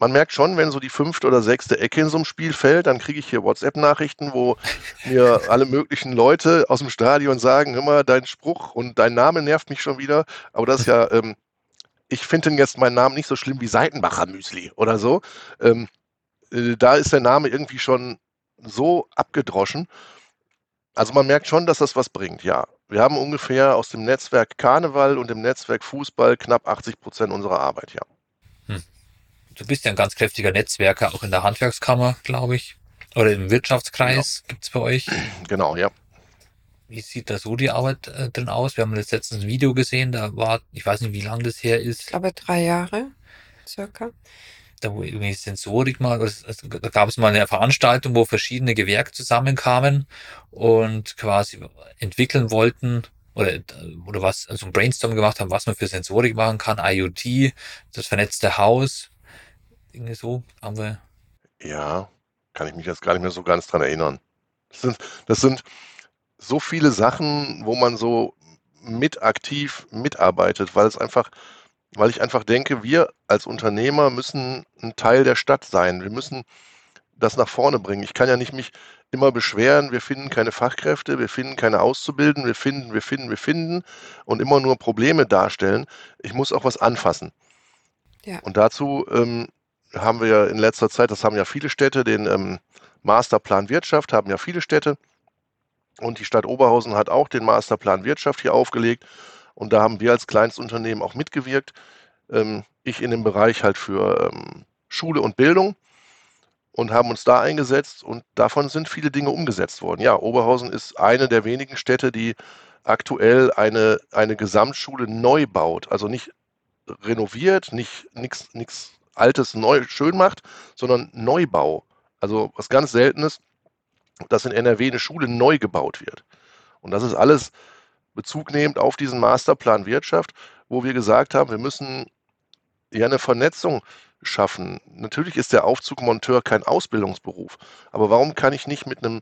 man merkt schon, wenn so die fünfte oder sechste Ecke in so einem Spiel fällt, dann kriege ich hier WhatsApp-Nachrichten, wo mir alle möglichen Leute aus dem Stadion sagen, hör mal, dein Spruch und dein Name nervt mich schon wieder. Aber das ist ja, ähm, ich finde jetzt meinen Namen nicht so schlimm wie Seitenbacher Müsli oder so. Ähm, äh, da ist der Name irgendwie schon so abgedroschen. Also man merkt schon, dass das was bringt, ja. Wir haben ungefähr aus dem Netzwerk Karneval und dem Netzwerk Fußball knapp 80 Prozent unserer Arbeit, ja. Du bist ja ein ganz kräftiger Netzwerker, auch in der Handwerkskammer, glaube ich. Oder im Wirtschaftskreis gibt's bei euch. Genau, ja. Wie sieht da so die Arbeit äh, drin aus? Wir haben jetzt letztens ein Video gesehen, da war, ich weiß nicht, wie lange das her ich ist. glaube drei Jahre circa. Da irgendwie Sensorik mal, da gab es mal eine Veranstaltung, wo verschiedene Gewerke zusammenkamen und quasi entwickeln wollten oder, oder was, also ein Brainstorm gemacht haben, was man für Sensorik machen kann, IoT, das vernetzte Haus, irgendwie so haben wir. Ja, kann ich mich jetzt gar nicht mehr so ganz dran erinnern. Das sind, das sind so viele Sachen, wo man so mit aktiv mitarbeitet, weil es einfach, weil ich einfach denke, wir als Unternehmer müssen ein Teil der Stadt sein. Wir müssen das nach vorne bringen. Ich kann ja nicht mich immer beschweren, wir finden keine Fachkräfte, wir finden keine Auszubildenden, wir finden, wir finden, wir finden und immer nur Probleme darstellen. Ich muss auch was anfassen. Ja. Und dazu ähm, haben wir ja in letzter Zeit, das haben ja viele Städte, den ähm, Masterplan Wirtschaft haben ja viele Städte. Und die Stadt Oberhausen hat auch den Masterplan Wirtschaft hier aufgelegt. Und da haben wir als Kleinstunternehmen auch mitgewirkt. Ähm, ich in dem Bereich halt für ähm, Schule und Bildung und haben uns da eingesetzt und davon sind viele Dinge umgesetzt worden. Ja, Oberhausen ist eine der wenigen Städte, die aktuell eine, eine Gesamtschule neu baut. Also nicht renoviert, nicht nichts Altes neu schön macht, sondern Neubau. Also was ganz Seltenes, dass in NRW eine Schule neu gebaut wird. Und das ist alles bezugnehmend auf diesen Masterplan Wirtschaft, wo wir gesagt haben, wir müssen ja eine Vernetzung schaffen. Natürlich ist der Aufzugmonteur kein Ausbildungsberuf, aber warum kann ich nicht mit einem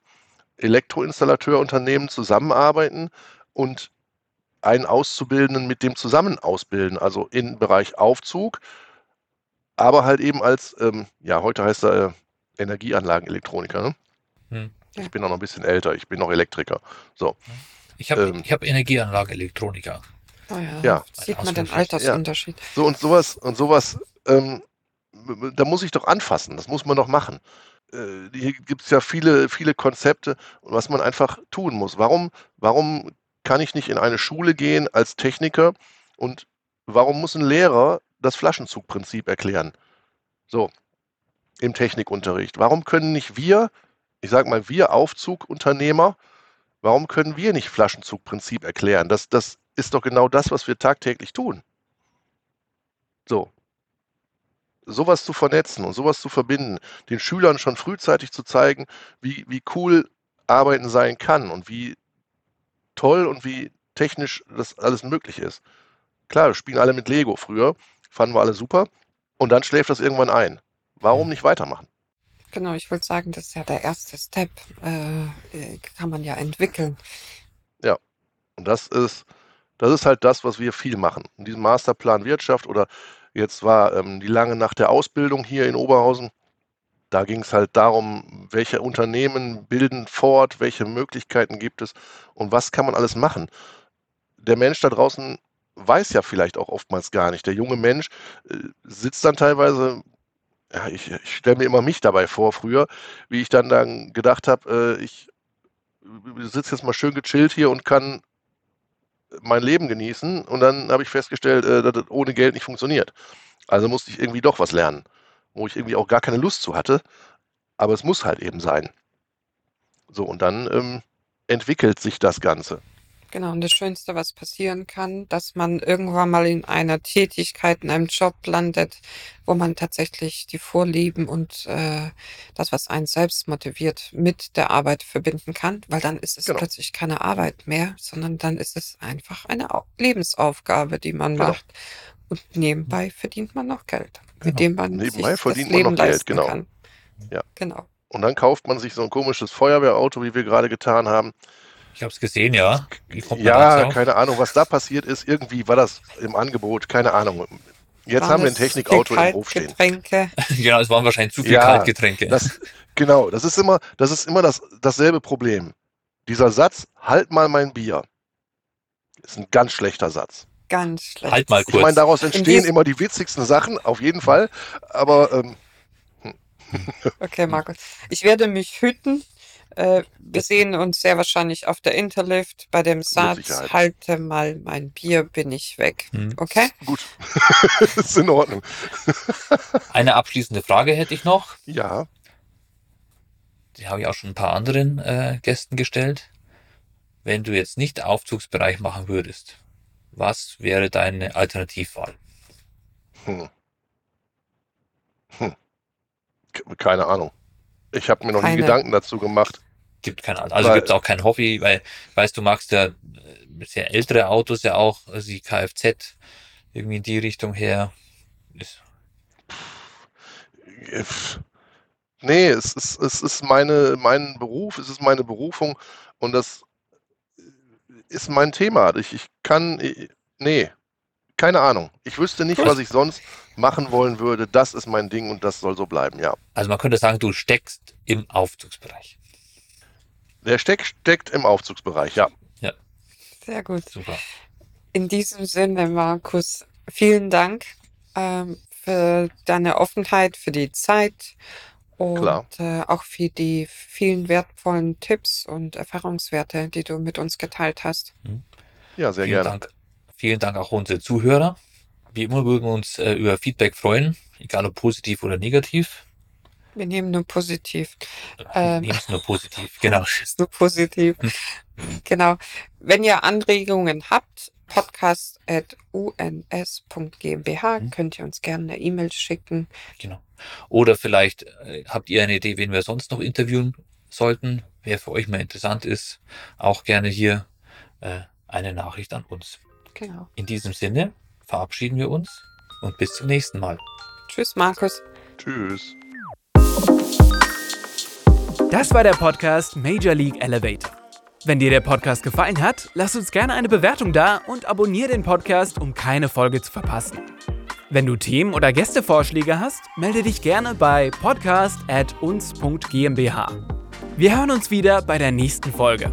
Elektroinstallateurunternehmen zusammenarbeiten und einen Auszubildenden mit dem zusammen ausbilden, also im Bereich Aufzug, aber halt eben als, ähm, ja, heute heißt er äh, Energieanlagenelektroniker. Ne? Hm. Ich bin auch noch ein bisschen älter, ich bin noch Elektriker. So. Ich habe ähm, hab Energieanlageelektroniker. Oh ja, ja. sieht man den Altersunterschied. Ja. So und sowas und sowas, ähm, da muss ich doch anfassen, das muss man doch machen. Äh, hier gibt es ja viele, viele Konzepte, was man einfach tun muss. Warum, warum kann ich nicht in eine Schule gehen als Techniker und warum muss ein Lehrer das Flaschenzugprinzip erklären? So, im Technikunterricht. Warum können nicht wir, ich sage mal, wir Aufzugunternehmer, warum können wir nicht Flaschenzugprinzip erklären? Das, das ist doch genau das, was wir tagtäglich tun. So. Sowas zu vernetzen und sowas zu verbinden, den Schülern schon frühzeitig zu zeigen, wie, wie cool Arbeiten sein kann und wie toll und wie technisch das alles möglich ist. Klar, wir spielen alle mit Lego früher, fanden wir alle super und dann schläft das irgendwann ein. Warum mhm. nicht weitermachen? Genau, ich wollte sagen, das ist ja der erste Step, äh, kann man ja entwickeln. Ja, und das ist, das ist halt das, was wir viel machen. In diesem Masterplan Wirtschaft oder jetzt war ähm, die lange Nacht der Ausbildung hier in Oberhausen. Da ging es halt darum, welche Unternehmen bilden fort, welche Möglichkeiten gibt es und was kann man alles machen. Der Mensch da draußen weiß ja vielleicht auch oftmals gar nicht. Der junge Mensch äh, sitzt dann teilweise ja, ich, ich stelle mir immer mich dabei vor, früher, wie ich dann, dann gedacht habe, äh, ich sitze jetzt mal schön gechillt hier und kann mein Leben genießen. Und dann habe ich festgestellt, äh, dass das ohne Geld nicht funktioniert. Also musste ich irgendwie doch was lernen, wo ich irgendwie auch gar keine Lust zu hatte. Aber es muss halt eben sein. So, und dann ähm, entwickelt sich das Ganze. Genau, und das Schönste, was passieren kann, dass man irgendwann mal in einer Tätigkeit, in einem Job landet, wo man tatsächlich die Vorlieben und äh, das, was einen selbst motiviert, mit der Arbeit verbinden kann, weil dann ist es Genau. plötzlich keine Arbeit mehr, sondern dann ist es einfach eine Au Lebensaufgabe, die man Genau. macht. Und nebenbei verdient man noch Geld, mit Genau. dem man sich Nebenbei das verdient man noch Geld, genau. kann. Ja. Genau. Und dann kauft man sich so ein komisches Feuerwehrauto, wie wir gerade getan haben. Ich habe es gesehen, ja. ja, keine Ahnung, was da passiert ist. Irgendwie war das im Angebot, keine Ahnung. Jetzt waren haben wir ein Technikauto im Hof stehen. genau, es waren wahrscheinlich zu viele ja, Kaltgetränke. Das, genau, das ist immer, das ist immer das, dasselbe Problem. Dieser Satz, halt mal mein Bier, ist ein ganz schlechter Satz. Ganz schlecht. Halt mal kurz. Ich meine, daraus entstehen immer die witzigsten Sachen, auf jeden Fall. Aber ähm, hm. Okay, Markus. Ich werde mich hüten, äh, wir sehen uns sehr wahrscheinlich auf der Interlift bei dem Satz, halte mal mein Bier, bin ich weg. Hm. Okay? Gut. ist in Ordnung. Eine abschließende Frage hätte ich noch. Ja. Die habe ich auch schon ein paar anderen äh, Gästen gestellt. Wenn du jetzt nicht Aufzugsbereich machen würdest, was wäre deine Alternativwahl? Hm. Keine Ahnung. Ich habe mir noch nie Keine. Gedanken dazu gemacht. Gibt kein, also Weil- gibt es auch kein Hobby, weil, weißt du, magst ja sehr ältere Autos ja auch, also die Kfz, irgendwie in die Richtung her. Ist. Nee, es ist, es ist meine, mein Beruf, es ist meine Berufung und das ist mein Thema. Ich, ich kann, äh, nee, keine Ahnung. Ich wüsste nicht, was ich sonst machen wollen würde. Das ist mein Ding und das soll so bleiben, ja. also man könnte sagen, du steckst im Aufzugsbereich. Der Steck steckt im Aufzugsbereich, ja. Sehr gut. Super. In diesem Sinne, Markus, vielen Dank ähm, für deine Offenheit, für die Zeit und äh, auch für die vielen wertvollen Tipps und Erfahrungswerte, die du mit uns geteilt hast. Ja, sehr Vielen gerne. Dank. Vielen Dank auch unsere Zuhörer. Wie immer würden wir uns äh, über Feedback freuen, egal ob positiv oder negativ. Wir nehmen nur positiv. Ähm. Nehmen es nur positiv, genau. Ist nur positiv. Genau. Wenn ihr Anregungen habt, podcast.uns.gmbh, Mhm. könnt ihr uns gerne eine E-Mail schicken. genau. Oder vielleicht äh, habt ihr eine Idee, wen wir sonst noch interviewen sollten, wer für euch mal interessant ist, auch gerne hier äh, eine Nachricht an uns. Genau. In diesem Sinne verabschieden wir uns und bis zum nächsten Mal. Tschüss, Markus. Tschüss. Das war der Podcast Major League Elevator. Wenn dir der Podcast gefallen hat, lass uns gerne eine Bewertung da und abonniere den Podcast, um keine Folge zu verpassen. Wenn du Themen oder Gästevorschläge hast, melde dich gerne bei podcast@uns.gmbh. Wir hören uns wieder bei der nächsten Folge.